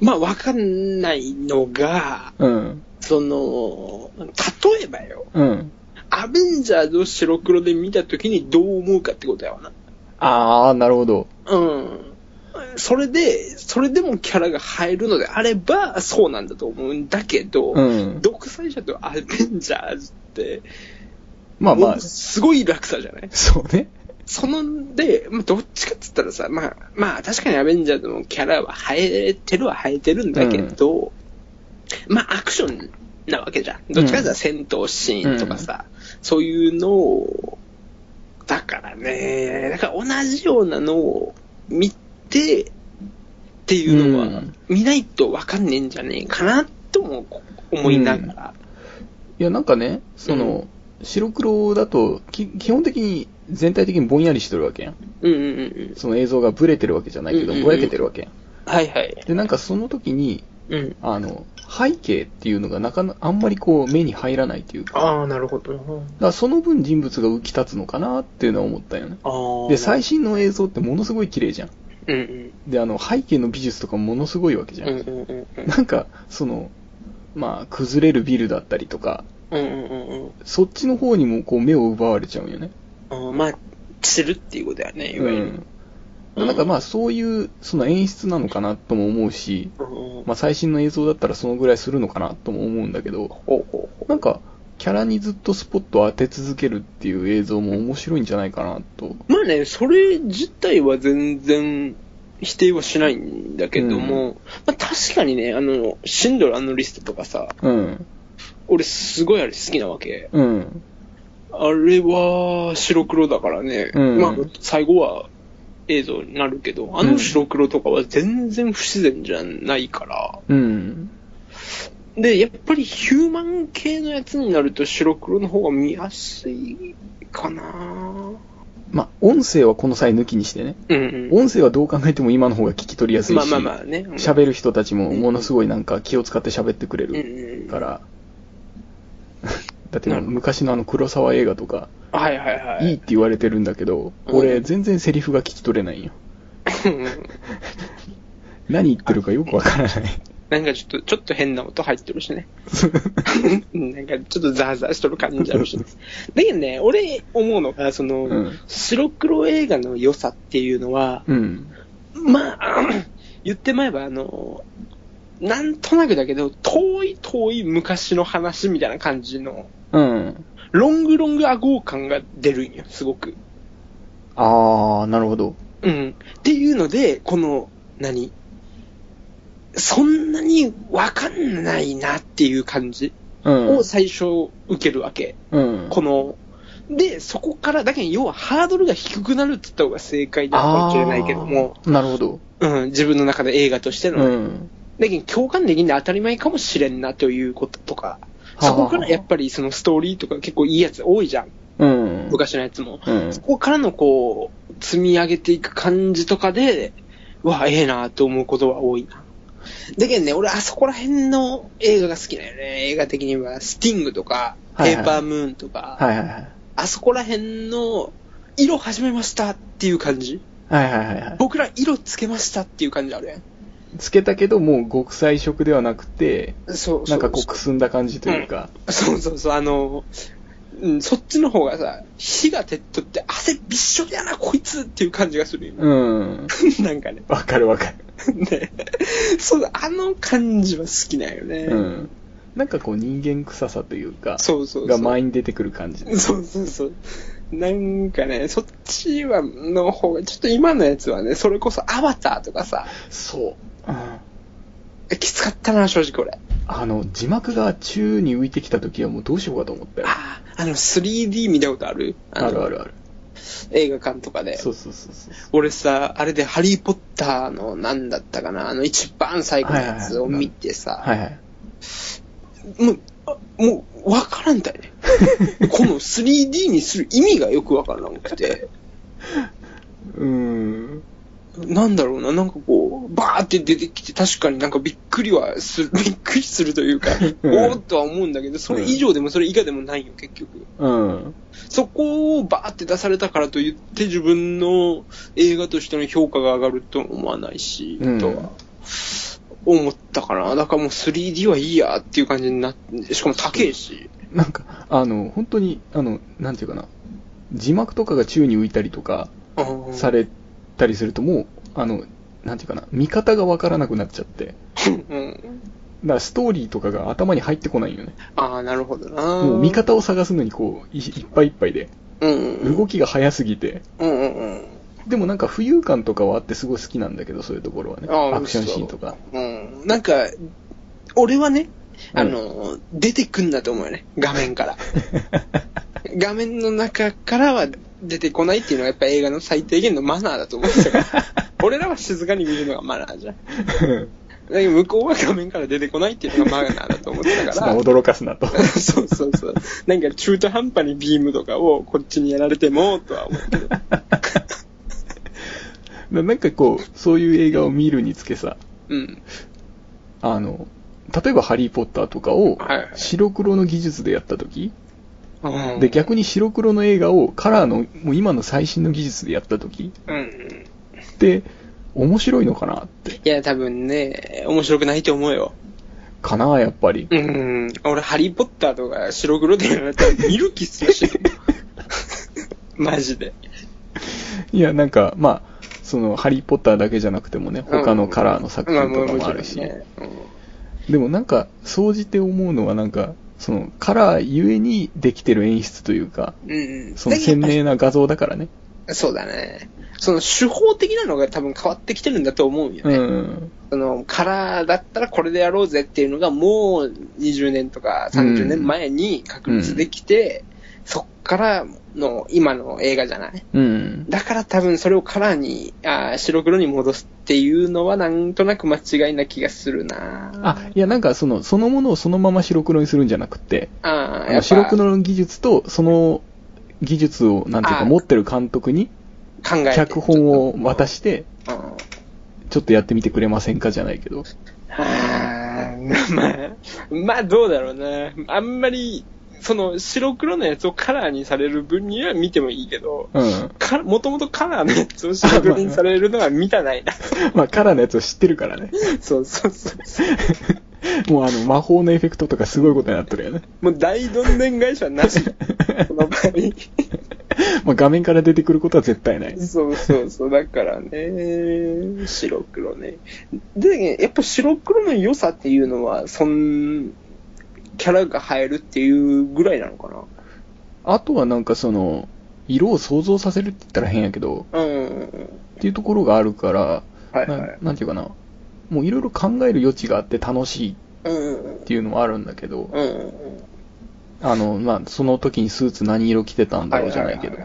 まあ、わかんないのが、うん。その、例えばよ、うん。アベンジャーズを白黒で見たときにどう思うかってことやわな。あー、なるほど。うん。それで、それでもキャラが入るのであれば、そうなんだと思うんだけど、うん。独裁者とアベンジャーズって、まあまあ。すごい落差じゃない？そうね。その、で、まあ、どっちかっつったらさ、まあ、まあ、確かにアベンジャーズのキャラは生えてるは生えてるんだけど、まあ、アクションなわけじゃん。どっちかっていうと戦闘シーンとかさ、そういうのを、だからね、だから同じようなのを見て、っていうのはうん、見ないとわかんねえんじゃねえかな、とも思いながら。いや、なんかね、その、白黒だと、き基本的に全体的にぼんやりしてるわけやん。うんうんうんうん。その映像がブレてるわけじゃないけど、ぼやけてるわけやん。はいはい。で、なんかその時に、うん。あの、背景っていうのがなかなあんまりこう目に入らないというか、だかああ、なるほどな。らその分人物が浮き立つのかなっていうのは思ったよね。ああ。で、最新の映像ってものすごい綺麗じゃん。うんうん。で、あの、背景の美術とかものすごいわけじゃん。うんうんうんうん。なんか、その、まあ、崩れるビルだったりとか、うんうんうんうん。そっちの方にもこう目を奪われちゃうんよね。あーまあ、するっていうことだよね、いわゆる。うん。なんかまあ、そういう、その演出なのかなとも思うし、うんうんまあ、最新の映像だったらそのぐらいするのかなとも思うんだけど、ほうなんか、キャラにずっとスポットを当て続けるっていう映像も面白いんじゃないかなと。うまあね、それ自体は全然否定はしないんだけども、まあ確かにね、あの、シンドラーのリストとかさ、うん。俺すごいあれ好きなわけ。うん。あれは白黒だからね、うんまあ最後は映像になるけど、あの白黒とかは全然不自然じゃないから、うん。で、やっぱりヒューマン系のやつになると白黒の方が見やすいかなまあ、音声はこの際抜きにしてね。うんうん。音声はどう考えても今の方が聞き取りやすいし、まあまあまあね。喋る人たちもものすごいなんか気を使って喋ってくれうんるうん。から。だって昔のあの黒沢映画とか、はいはいはい。いいって言われてるんだけど、うん俺全然セリフが聞き取れないんよ。何言ってるかよくわからない。なんかちょっと、ちょっと変な音入ってるしね。なんかちょっとザーザーしとる感じあるし。だけどね、俺思うのが、その、うん白黒映画の良さっていうのは、うん。まあ、言ってまえばあの、なんとなくだけど、遠い遠い昔の話みたいな感じの、うん。ロングロングアゴー感が出るんよ、すごく。あー、なるほど。うん。っていうので、この、何？そんなにわかんないなっていう感じうん。を最初受けるわけ。うん。この、で、そこから、だけど要はハードルが低くなるって言った方が正解だかもしれないけども、なるほど。うん、自分の中で映画としての、うん。だけど共感できんで当たり前かもしれんなということとか、あそこからやっぱりそのストーリーとか結構いいやつ多いじゃん。うん。昔のやつも。うん。そこからのこう、積み上げていく感じとかで、うわ、ええなと思うことは多いな。だけどね、俺あそこら辺の映画が好きだよね。映画的には、スティングとか、ペーパームーンとか、はいはいはい。あそこら辺の、色始めましたっていう感じ？はいはいはいはい。僕ら色つけましたっていう感じあるやん。つけたけど、もう極彩色ではなくて、そうそうなんかこうくすんだ感じというか。そうそうそう、あの、うん、そっちの方がさ、火が照っとって汗びっしょりやな、こいつっていう感じがするよ。うん。なんかね。わかるわかる。ね。そう、あの感じは好きなんよね。うん。なんかこう人間臭さというか、そうそうそう。が前に出てくる感じ。そうそうそう。なんかね、そっちは、の方が、ちょっと今のやつはね、それこそアバターとかさ、そう。うん。きつかったな、正直俺。あの、字幕が宙に浮いてきた時はもうどうしようかと思ったよ。ああ、あの 3D 見たことある？あるあるある。映画館とかで。そうそうそうそう。俺さ、あれでハリーポッターの何だったかな、あの一番最後のやつを見てさ、はいはい。もう、あもう、わからんだよね。この 3D にする意味がよくわからなくて、うーん。なんだろうな、なんかこう、バーって出てきて、確かになんかびっくりはする、びっくりするというか、おうんーっとは思うんだけど、それ以上でもそれ以下でもないよ、結局。うん。そこをバーって出されたからといって自分の映画としての評価が上がるとは思わないし、うんとは思ったかな。だからもう 3D はいいやっていう感じになって、しかも高えし。なんか、あの、本当に、あの、なんていうかな、字幕とかが宙に浮いたりとかうんされたりするともう、あの、なんていうかな、見方がわからなくなっちゃって。うん。だからストーリーとかが頭に入ってこないよね。ああ、なるほどな。もう見方を探すのにこう、いいっぱいいっぱいで。ううんうん。動きが速すぎて。うんうんうん。でもなんか浮遊感とかはあってすごい好きなんだけど、そういうところはね。あアクションシーンとか。そううん。なんか、俺はね、うんあの、出てくんだと思うよね。画面から。画面の中からは出てこないっていうのがやっぱ映画の最低限のマナーだと思うんですよ。俺らは静かに見るのがマナーじゃん。だけど向こうは画面から出てこないっていうのがマナーだと思ってたから。そんな驚かすなと。そうそうそう。なんか中途半端にビームとかをこっちにやられても、とは思うけど。なんかこう、そういう映画を見るにつけさ、うん。あの、例えばハリーポッターとかをはいはい白黒の技術でやった時、うんで、逆に白黒の映画をカラーの、もう今の最新の技術でやった時うん。って、面白いのかなって。いや、多分ね、面白くないと思うよ。かな、やっぱり。うん。俺、ハリーポッターとか白黒でやられたら見る気するし。マジで。いや、なんか、まあ、その、ハリーポッターだけじゃなくてもね、他のカラーの作品とかもあるし。でもなんか、総じて思うのはなんか、その、カラーゆえにできてる演出というか、うん。うんうん。その鮮明な画像だからね。そうだね。その手法的なのが多分変わってきてるんだと思うようね。ん。そのカラーだったらこれでやろうぜっていうのがもう20年とか30年前に確立できて、そっからの今の映画じゃない？うん。だから多分それをカラーに、あー白黒に戻すっていうのはなんとなく間違いな気がするなあ、いや、なんかその、そのものをそのまま白黒にするんじゃなくて、あー、あ白黒の技術と、その技術を、なんていうか、あ持ってる監督に、考えて脚本を渡して、うんちょっとやってみてくれませんかじゃないけど。あーまあ、まあどうだろうな。あんまり、その白黒のやつをカラーにされる分には見てもいいけど、うん。かもともとカラーのやつを白黒にされるのは見たないな。まあ、カラーのやつを知ってるからね。そうそうそうそう。もうあの、魔法のエフェクトとかすごいことになってるよね。もう大どんでん返しはなし。この場合。まあ、画面から出てくることは絶対ない。そうそうそう。だからね、白黒ね。で、ね、やっぱ白黒の良さっていうのは、そん、キャラが映えるっていうぐらいなのかな。あとはなんかその、色を想像させるって言ったら変やけど、うんうんうん。っていうところがあるから、はいはい。ななんていうかな、もういろいろ考える余地があって楽しいっていうのもあるんだけど、うん。うんうん。あの、まあ、その時にスーツ何色着てたんだろうじゃないけど。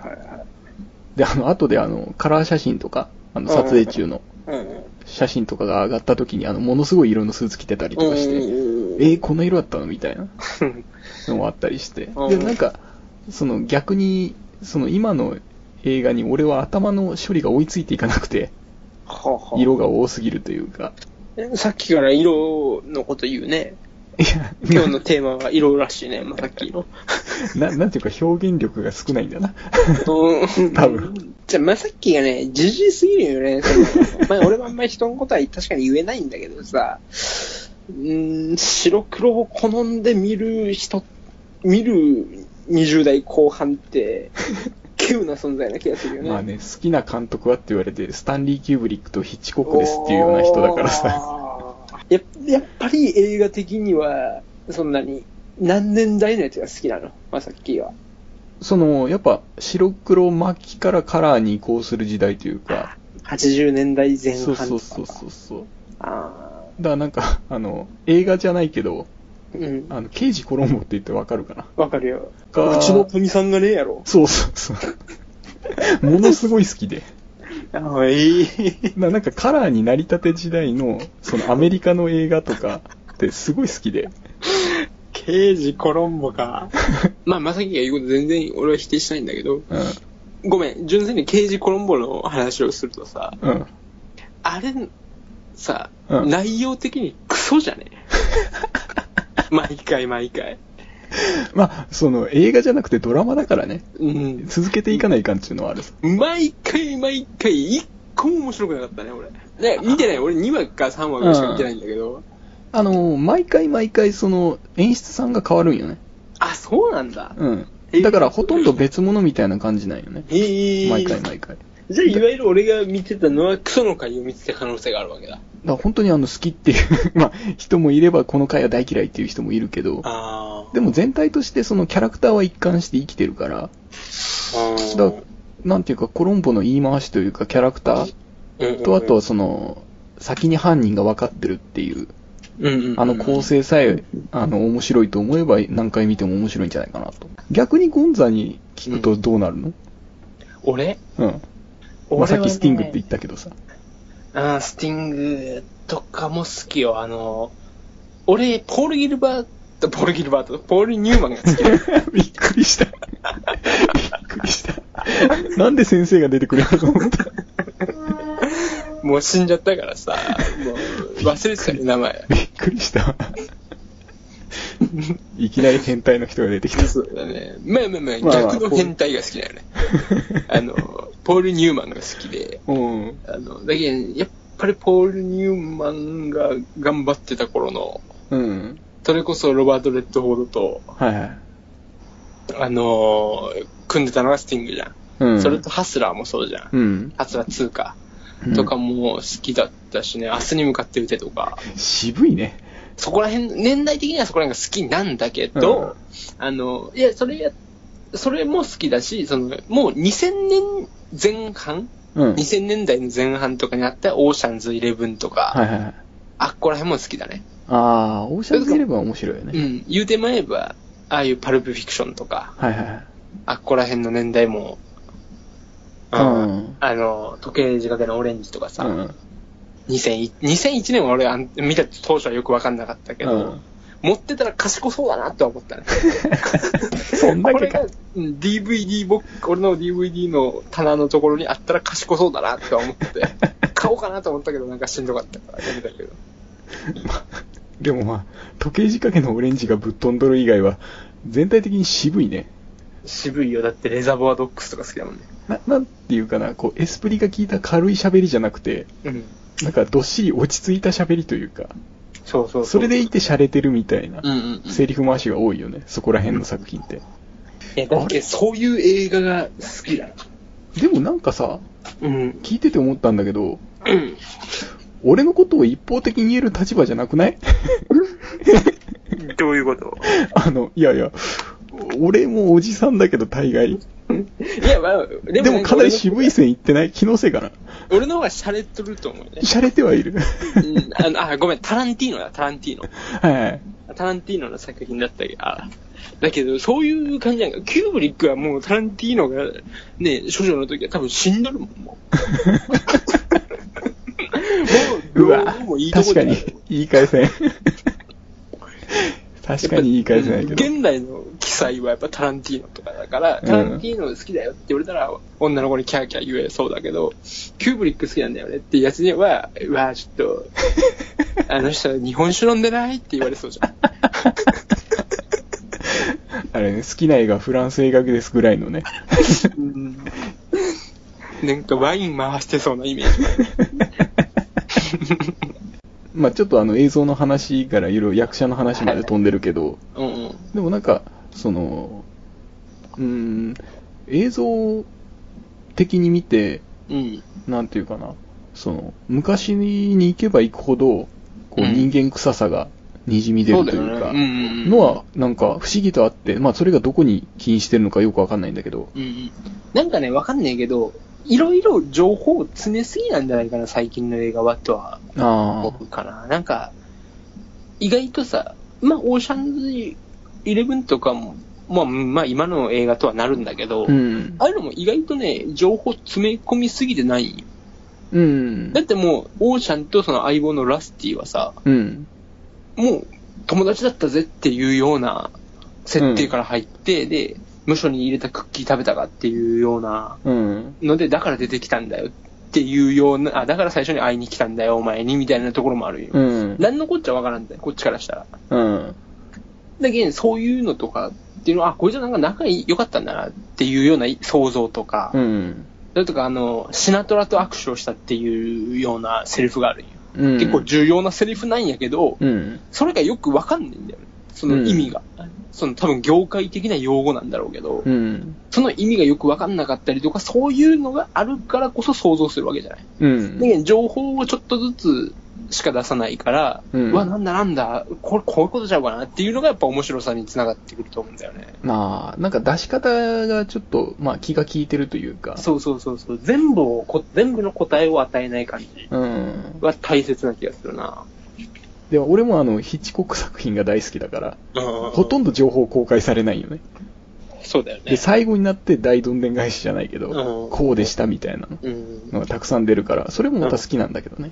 で、あの、後であの、カラー写真とか、あの、撮影中の写真とかが上がった時に、あの、ものすごい色のスーツ着てたりとかして、うんうんうんえー、こんな色だったの？みたいなのもあったりして。うんで、なんか、その逆に、その今の映画に俺は頭の処理が追いついていかなくて、色が多すぎるというか。さっきから色のこと言うね。いや、今日のテーマは色らしいね、まさっきの。な、なんていうか表現力が少ないんだな。うん多分。じゃあ、まさっきがね、じじいすぎるよね。そのまあ、俺はあんまり人のことは確かに言えないんだけどさ、うーん、白黒を好んで見る人、見る20代後半って、稀有な存在な気がするよね。まあね、好きな監督はって言われて、スタンリー・キューブリックとヒッチコックですっていうような人だからさ。さ。ややっぱり映画的には、そんなに、何年代のやつが好きなの？まさっきは。その、やっぱ白黒末期からカラーに移行する時代というか、80年代前そう半とか。そうそうそうそう。あだからなんか、あの、映画じゃないけど、あ。うん。あの、刑事コロンボって言ってわかるかな？わかるよ。かうちの富さんがねえやろ。そうそうそう。ものすごい好きで。ああ、いい。ななんかカラーになりたて時代の、そのアメリカの映画とかってすごい好きで。刑事コロンボか。まあ、まさきが言うこと全然俺は否定しないんだけど、うごめん、純粋に刑事コロンボの話をするとさ、ん。うん。あれ、さ、うん内容的にクソじゃね？毎回毎回。まあ、その映画じゃなくてドラマだからね。うん。続けていかないかんっていうのはあるさ。毎回毎回一個も面白くなかったね、俺。ね、見てない。俺2話か3話ぐらいしか見てないんだけど。あの、毎回毎回その演出さんが変わるんよね。あ、そうなんだ。うんえー。だからほとんど別物みたいな感じなんよね。へえ。毎回毎回。じゃあ、いわゆる俺が見てたのはクソの回を見てた可能性があるわけだ。だ本当にあの好きっていう、まあ人もいればこの回は大嫌いっていう人もいるけど、あでも全体としてそのキャラクターは一貫して生きてるから、あだなんていうか、コロンボの言い回しというか、キャラクターと、あとはその、先に犯人が分かってるっていう、あの構成さえ、あの、面白いと思えば何回見ても面白いんじゃないかなと。逆にゴンザに聞くとどうなるの？俺？うん。まさっきスティングって言ったけどさ。あースティングとかも好きよ。あの、俺、ポール・ギルバート、ポール・ギルバート、ポール・ニューマンが好きだよ。びっくりした。びっくりした。なんで先生が出てくれるのと思った。もう死んじゃったからさ、もう忘れてたよ、名前。びっくりした。いきなり変態の人が出てきた。そうだね。まあまあまあ、まあまあ逆の変態が好きだよね。あの、ポール・ニューマンが好きで、うん。あの、だけど、やっぱりポール・ニューマンが頑張ってた頃の、うん。それこそロバート・レッドフォードと、はいはい。あのー組んでたのがスティングじゃん。うん。それとハスラーもそうじゃん。うん。ハスラー2か。とかも好きだったしね、明日に向かって打てとか、渋いね。そこら辺、年代的にはそこら辺が好きなんだけど、あの、いや、それや、それも好きだし、その、もう2000年前半、うん。2000年代の前半とかにあったオーシャンズ11とか、はいはいはい。あっこら辺も好きだね。ああ、オーシャンズイレブンは面白いよね。うん。言うてまえば、ああいうパルプフィクションとか、はいはいはい。あっこら辺の年代も、うんあの、時計仕掛けのオレンジとかさ、うん。2001, 2001年は俺あん見た当初はよくわかんなかったけど、うん持ってたら賢そうだなとは思ったね。そんだけかこれが。うん DVD ボック俺の DVD の棚のところにあったら賢そうだなとは思って、買おうかなと思ったけどなんかしんどかったからやめたけど。でもまあ、時計仕掛けのオレンジがぶっ飛んどる以外は、全体的に渋いね。渋いよ。だってレザーボアドックスとか好きだもんね。な、なんていうかな、こう、エスプリが効いた軽い喋りじゃなくて、うん。なんかどっしり落ち着いた喋りというか、そうそうそれでいて洒落てるみたいなうんうんうん。セリフ回しが多いよね、そこら辺の作品って。いや、だってそういう映画が好きだな。でもなんかさ、うん。聞いてて思ったんだけど、うん。俺のことを一方的に言える立場じゃなくない？どういうこと？あの、いやいや、俺もおじさんだけど大概。いや、まあ、ででもかなり渋い線いってない？気のせいかな。俺の方が洒落とると思うね。洒落てはいる。うんあのあ、ごめん、タランティーノだ、タランティーノ。はいはい。タランティーノの作品だったけど、あだけど、そういう感じなんか、キューブリックはもうタランティーノが、ね、処女の時は多分死んどるもん、もう。もう、うわどうもいいとこ確かに、言い返せん。確かに言い返せないけど。現代の記載はやっぱタランティーノとかだから、うんタランティーノ好きだよって言われたら、女の子にキャーキャー言えそうだけど、キューブリック好きなんだよねってやつには、うわちょっと、あの人日本酒飲んでないって言われそうじゃん。あれね、好きな映画フランス映画ですぐらいのね。うんなんかワイン回してそうなイメージ。まあちょっとあの映像の話からいろいろ役者の話まで飛んでるけど、うんうん。でもなんか、その、うーん、映像的に見て、うん。なんていうかな、その、昔に行けば行くほど、こううん人間臭さが滲み出るというか、のは、なんか不思議とあって、まあそれがどこに起因してるのかよくわかんないんだけど、うんうん。なんかね、わかんないけど、いろいろ情報を詰めすぎなんじゃないかな、最近の映画は、とはあ思うかな。なんか、意外とさ、まあ、オーシャンズイレブンとかも、まあ、まあ、今の映画とはなるんだけど、あ、うん。ああいうのも意外とね、情報詰め込みすぎてないうんだ。ってもう、オーシャンとその相棒のラスティはさ、うん。もう友達だったぜっていうような設定から入って、で、無所に入れたクッキー食べたかっていうようなうん。ので、だから出てきたんだよっていうような、あ、だから最初に会いに来たんだよ、お前に、みたいなところもあるよ。うん。何のこっちゃわからんだよ、こっちからしたら。うん。だけど、そういうのとかっていうのは、あ、こいつはなんか仲良かったんだなっていうような想像とか、うん。それとか、あの、シナトラと握手をしたっていうようなセリフがあるんよ。うん。結構重要なセリフなんやけど、うん。それがよくわかんないんだよね。その意味が。その多分業界的な用語なんだろうけど、うん。その意味がよくわかんなかったりとか、そういうのがあるからこそ想像するわけじゃない。うんだ。けど情報をちょっとずつしか出さないから、うん、わ、なんだなんだ、これこういうことちゃうかなっていうのがやっぱ面白さにつながってくると思うんだよね。まあ、なんか出し方がちょっと、まあ気が利いてるというか。そうそうそうそう。全部をこ、全部の答えを与えない感じは大切な気がするな。でも俺もあの、ヒッチコック作品が大好きだから、ほとんど情報公開されないよね。そうだよね。で、最後になって大どんでん返しじゃないけど、こうでしたみたいなのがたくさん出るから、それもまた好きなんだけどね。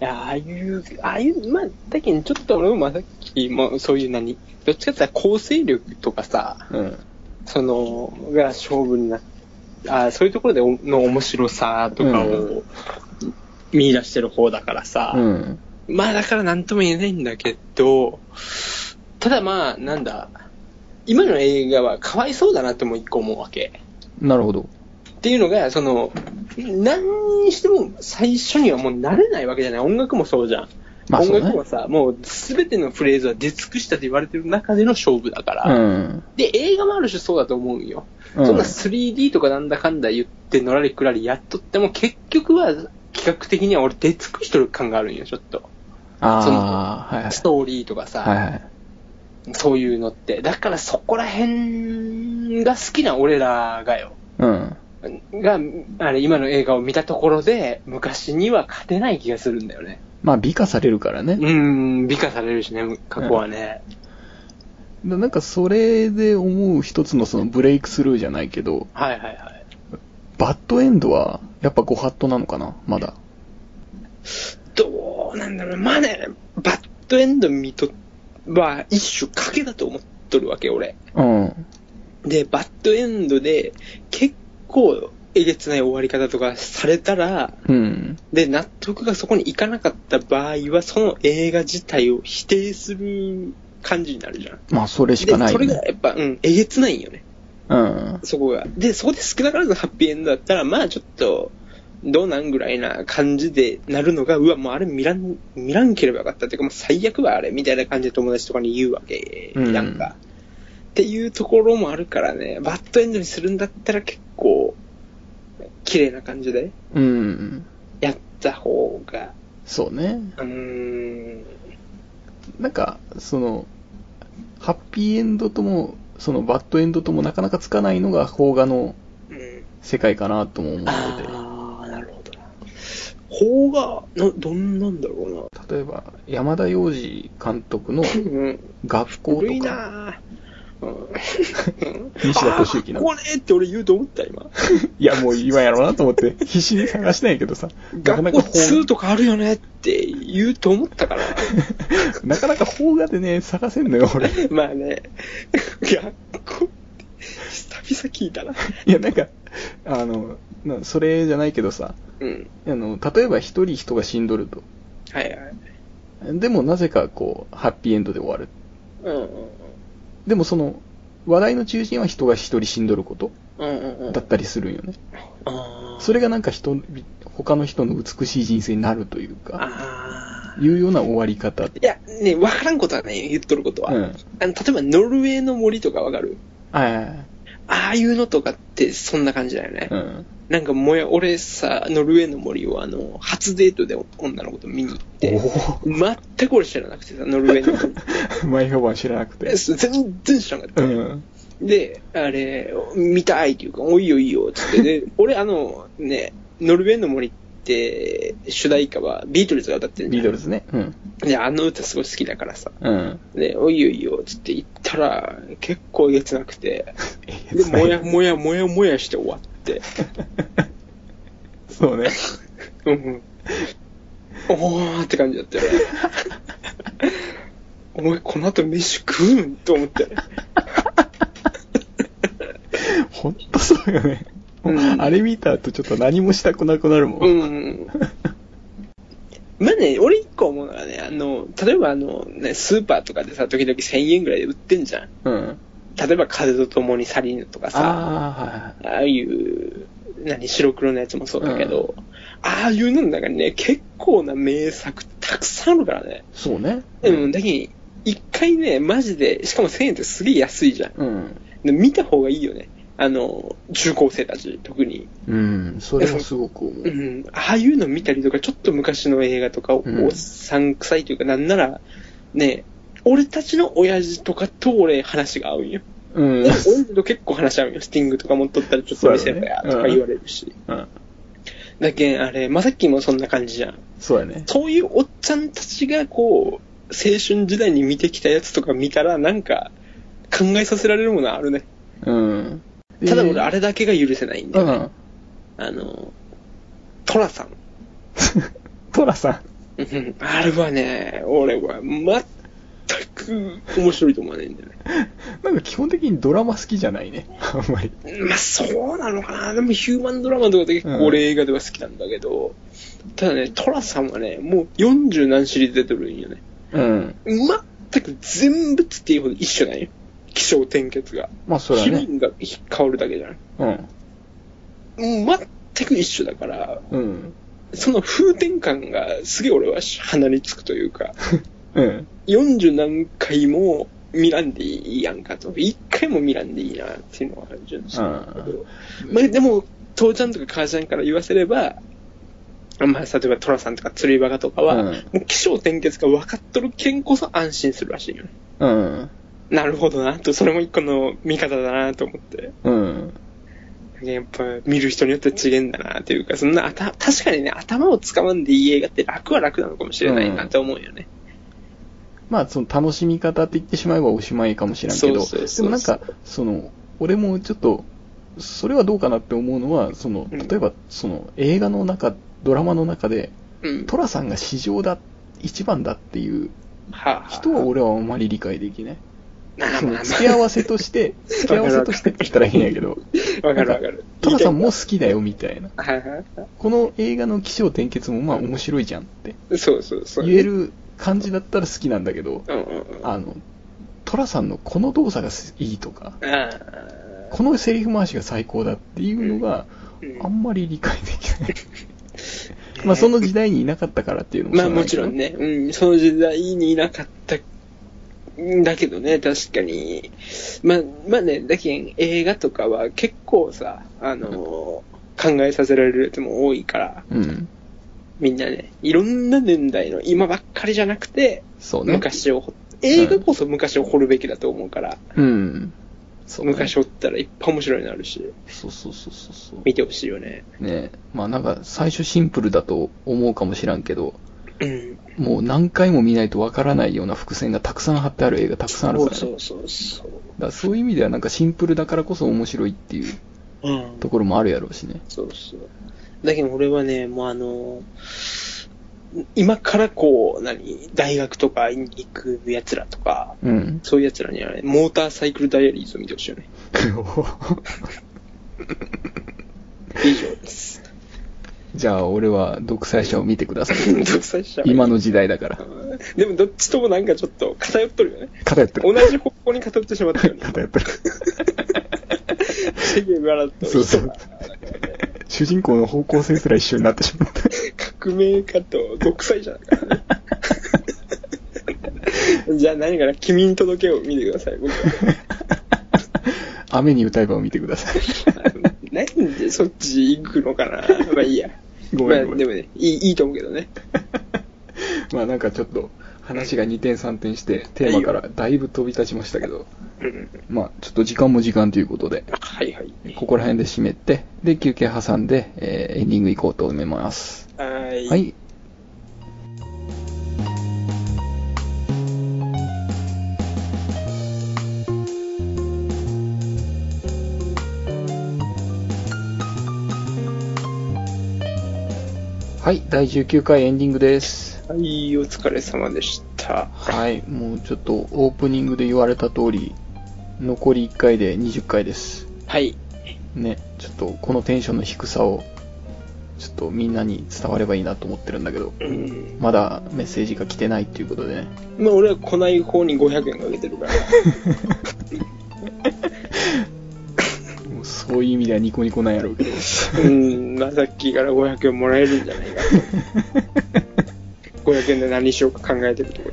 いや、ああいう、ああいう、まあ、だけどちょっと俺もまさっきもそういう何、どっちかって言ったら構成力とかさ、うん、その、が勝負になって、あそういうところでの面白さとかを見出してる方だからさ、うん、まあだから何とも言えないんだけど、ただまあ、なんだ、今の映画はかわいそうだなっても一個思うわけ。なるほど。っていうのが、その、何にしても最初にはもう慣れないわけじゃない。音楽もそうじゃん。まあね、音楽もさ、もうすべてのフレーズは出尽くしたと言われてる中での勝負だから。うん、で、映画もある種そうだと思うよ。うん、そんな 3D とかなんだかんだ言ってのらりくらりやっとっても結局は企画的には俺出尽くしとる感があるんよ、ちょっと。ああ、その、はいはい、ストーリーとかさ、はいはい、そういうのって。だからそこら辺が好きな俺らがよ。うん。が、あれ、今の映画を見たところで、昔には勝てない気がするんだよね。まあ、美化されるからね。うん、美化されるしね、過去はね。うん、なんか、それで思う一つのそのブレイクスルーじゃないけど、はいはいはい。バッドエンドは、やっぱご法度なのかなまだ。どうなんだろう。まあね、バッドエンド見とは一種賭けだと思っとるわけ、俺。うん。で、バッドエンドで結構えげつない終わり方とかされたら、うん、で、納得がそこにいかなかった場合は、その映画自体を否定する感じになるじゃん。まあ、それしかない、ね、それがやっぱ、うん、えげつないんよね。うん。そこが。で、そこで少なからずハッピーエンドだったら、まあちょっと、どうなんぐらいな感じでなるのが、うわ、もうあれ見らん、見らんければよかったっていうか、もう最悪はあれ、みたいな感じで友達とかに言うわけやんか。うん、っていうところもあるからね、バッドエンドにするんだったら結構、綺麗な感じで、うん。やった方が。そうね。うん。なんか、その、ハッピーエンドとも、そのバッドエンドともなかなかつかないのが邦画の世界かなとも思ってて。ああ、なるほどな。邦画、な、どんなんだろうな。例えば、山田洋次監督の学校とか。古いな西田敏行の。これって俺言うと思った、今。いや、もう今やろうなと思って、必死に探したんやけどさ。学校2とかあるよねって言うと思ったから。なかなか邦画でね、探せんのよ、俺。まあね。学校久々聞いたな。いや、なんか、あの、それじゃないけどさ、うん。あの、例えば一人人が死んどると。はいはい。でもなぜかこう、ハッピーエンドで終わる。うんうん。でもその、話題の中心は人が一人死んどることだったりするんよね。それがなんか人、他の人の美しい人生になるというか、いうような終わり方。いや、ね、わからんことはね、言っとることは。うん、あの例えば、ノルウェーの森とかわかる？はい。ああいうのとかってそんな感じだよね。うん、なんかもや、俺さ、ノルウェーの森をあの、初デートで女の子と見に行って、全く俺知らなくてさ、ノルウェーの森。前評判知らなくて。全然知らなかった。うん、で、あれ、見たいっていうか、おいよいいよ、つって。で、俺あの、ね、ノルウェーの森って、主題歌はビートルズが歌ってるビートルズね。うん。で、あの歌すごい好きだからさ。うん。で、おいよいいよ、つって言ったら、結構えげつなくて、で、もやもやもやもやして終わって。そうね。うん。おーって感じだったよね。お前この後飯食うん？と思って。ほんとそうよね。うん、あれ見た後ちょっと何もしたくなくなるもん。うん。まあね、俺一個思うのはね、あの、例えばあの、ね、スーパーとかでさ、時々1000円ぐらいで売ってんじゃん。うん。例えば風と共に去りぬとかさ、あ,、ああいう、何、白黒のやつもそうだけど、うん、ああいうのの中にね、結構な名作たくさんあるからね。そうね。うん、だけど、一回ね、マジで、しかも1000円ってすげえ安いじゃん。うん。で見た方がいいよね。あの、中高生たち、特に。うん、それはすごく思う。うん、ああいうの見たりとか、ちょっと昔の映画とか、おっさん臭いというか、なんなら、ね、俺たちの親父とかと俺話が合うんよ。うん。親父と結構話し合うんよ。スティングとか持っとったらちょっと見せろや、とか言われるし。うん。だけん、あれ、まさっきもそんな感じじゃん。そうやね。そういうおっちゃんたちが、こう、青春時代に見てきたやつとか見たら、なんか、考えさせられるものあるね。うん。ただ俺、あれだけが許せないんだよね。うん、あの、トラさん。トラさん。あれはね、俺は全く面白いと思わないんだよね。なんか基本的にドラマ好きじゃないね。あんまり。まあそうなのかな。でもヒューマンドラマとかで結構俺映画では好きなんだけど、うん、ただね、トラさんはね、もう40何シリーズ出てるんよね。うん。全く全部つっていうほど一緒なんよ。気象転結が。まあそれはね。ヒが変わるだけじゃん。うん。全く一緒だから、うん。その風転感がすげえ俺は鼻につくというか、うん。40何回も見らんでいいやんかと。1回も見らんでいいなっていうのはあるじゃないですか。まあでも、父ちゃんとか母ちゃんから言わせれば、まあ、例えばトラさんとか釣りバカとかは、うん、もう気象転結が分かっとるけんこそ安心するらしいよね。うん。なるほどな、と、それも一個の見方だなと思って。うん。やっぱ見る人によって違えんだなっていうか、そんな、た、確かにね、頭を使わんでいい映画って楽は楽なのかもしれないなって思うよね。まあ、その楽しみ方って言ってしまえばおしまいかもしれんけど、でもなんか、その、俺もちょっと、それはどうかなって思うのは、その、例えば、その、映画の中、ドラマの中で、うん、トラさんが市場だ、一番だっていう人は俺はあまり理解できない。その付け合わせとして、付け合わせとしてって言ったらいいんやけど、わかるわかる。トラさんも好きだよみたいな。この映画の起承転結もまあ面白いじゃんって。そうそうそう。言える感じだったら好きなんだけど、あの、トラさんのこの動作がいいとか、このセリフ回しが最高だっていうのが、あんまり理解できない。まあその時代にいなかったからっていうのもまあもちろんね、うん、その時代にいなかっただけどね、確かに。まあ、まあね、だけん映画とかは結構さ、あのー、考えさせられるやつも多いから、うん、みんなね、いろんな年代の今ばっかりじゃなくて、そうね。昔を、映画こそ昔を掘るべきだと思うから、うん。そう、ね、昔掘ったらいっぱい面白いのあるし。そうそうそうそう見てほしいよね。ねまあなんか最初シンプルだと思うかもしらんけど、うん、もう何回も見ないとわからないような伏線がたくさん貼ってある映画たくさんあるから、ね、そうそうそうだそういう意味ではなんかシンプルだからこそ面白いっていうところもあるやろうしね。うん、そうそう。だけど俺はね、もうあの今からこう、何、大学とか行く奴らとか、うん、そういう奴らにはね、モーターサイクルダイアリーズを見てほしいよね。以上です。じゃあ、俺は独裁者を見てください。独裁者今の時代だから。でも、どっちともなんかちょっと偏っとるよね。偏ってる。同じ方向に偏ってしまったよね。偏ってる。世間笑っとそうそう。主人公の方向性すら一緒になってしまった。革命家と独裁者だからね。じゃあ何かな、君に届けを見てください、僕 雨に歌えばを見てください。なんでそっち行くのかなまあいいや。ごめん、まあ、でもね、いい、いいと思うけどね。まあなんかちょっと、話が2点3点して、テーマからだいぶ飛び立ちましたけど、まあちょっと時間も時間ということで、はいはい。ここら辺で締めて、で、休憩挟んで、えー、エンディング行こうと思います。はい。はい。はい、第19回エンディングです。はい、お疲れ様でした。はい、もうちょっとオープニングで言われた通り、残り1回で20回です。はい。ね、ちょっとこのテンションの低さを、ちょっとみんなに伝わればいいなと思ってるんだけど、うん、まだメッセージが来てないっていうことでね。まあ俺は来ない方に500円かけてるから。そういう意味ではニコニコなんやろうけど。うん、まあ、さっきから500円もらえるんじゃないかと。500円で何しようか考えてるとこ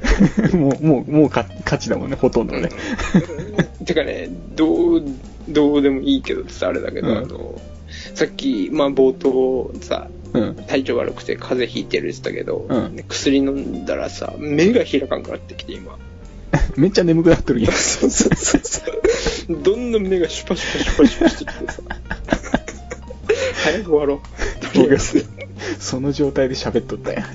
ろ もう、もう、もう勝ちだもんね、ほとんどね。てかね、どう、どうでもいいけどさ、あれだけど、うん、あの、さっき、まあ冒頭さ、うん、体調悪くて風邪ひいてるって言ったけど、うん、薬飲んだらさ、目が開かんくなってきて今。めっちゃ眠くなってるやん。そうそうそうそう。どんどん目がシュパシュパシュパシュパしてきてさ。早く終わろう。とりあえず。その状態で喋っとったやん。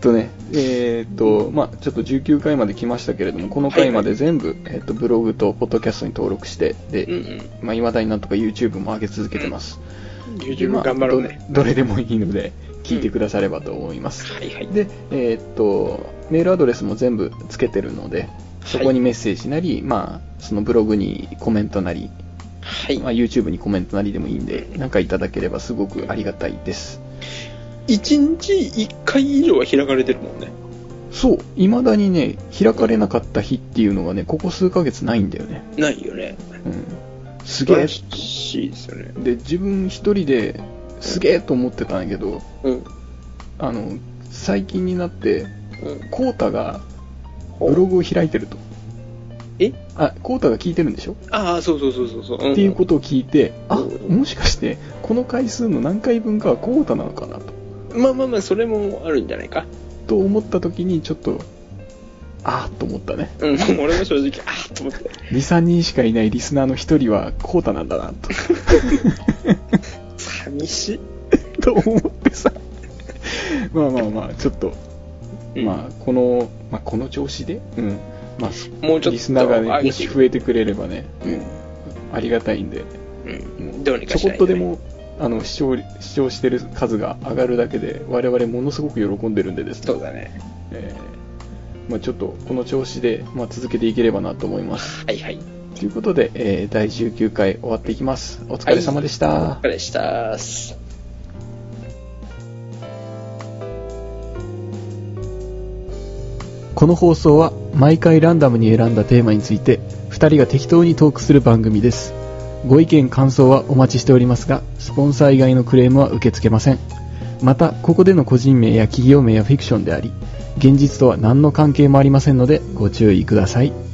とね、えー、っと、まあちょっと19回まで来ましたけれども、この回まで全部、はいはい、えー、っと、ブログとポッドキャストに登録して、で、うんうん、まあ未だになんとか YouTube も上げ続けてます。うん、YouTube 頑張ろうね、まあど。どれでもいいので、聞いてくださればと思います。うん、はいはい。で、えー、っと、メールアドレスも全部つけてるので、そこにメッセージなり、はい、まあ、そのブログにコメントなり、はい。まあ、YouTube にコメントなりでもいいんで、なんかいただければすごくありがたいです。1日1回以上は開かれてるもんね。そう、未だにね、開かれなかった日っていうのがね、ここ数ヶ月ないんだよね。ないよね。うん。すげえ。しいですよね。で、自分一人ですげえと思ってたんやけど、うん。あの、最近になって、コータがブログを開いてると。え？あ、コータが聞いてるんでしょ？ああ、そうそうそうそうそう、うん、っていうことを聞いて、あ、もしかして、この回数の何回分かはコータなのかなと。まあまあまあ、それもあるんじゃないか。と思った時に、ちょっと、ああと思ったね。うん、俺も正直、ああと思って。2、3人しかいないリスナーの1人はコータなんだなと。寂しい。と思ってさ。まあまあまあ、ちょっと、うん、まあ、この、まあ、この調子で、うん。まあ、もうちょっとリスナーがね、もし増えてくれればね、うん、ありがたいんで、うん、どうにちょこっとでも、あの、視聴、視聴してる数が上がるだけで、我々ものすごく喜んでるんでですね。そうだね。えー、まあちょっと、この調子で、まあ続けていければなと思います。はいはい。ということで、えー、第19回終わっていきます。お疲れ様でした。はい、お疲れでした。この放送は毎回ランダムに選んだテーマについて2人が適当にトークする番組です。ご意見感想はお待ちしておりますが、スポンサー以外のクレームは受け付けません。また、ここでの個人名や企業名はフィクションであり、現実とは何の関係もありませんのでご注意ください。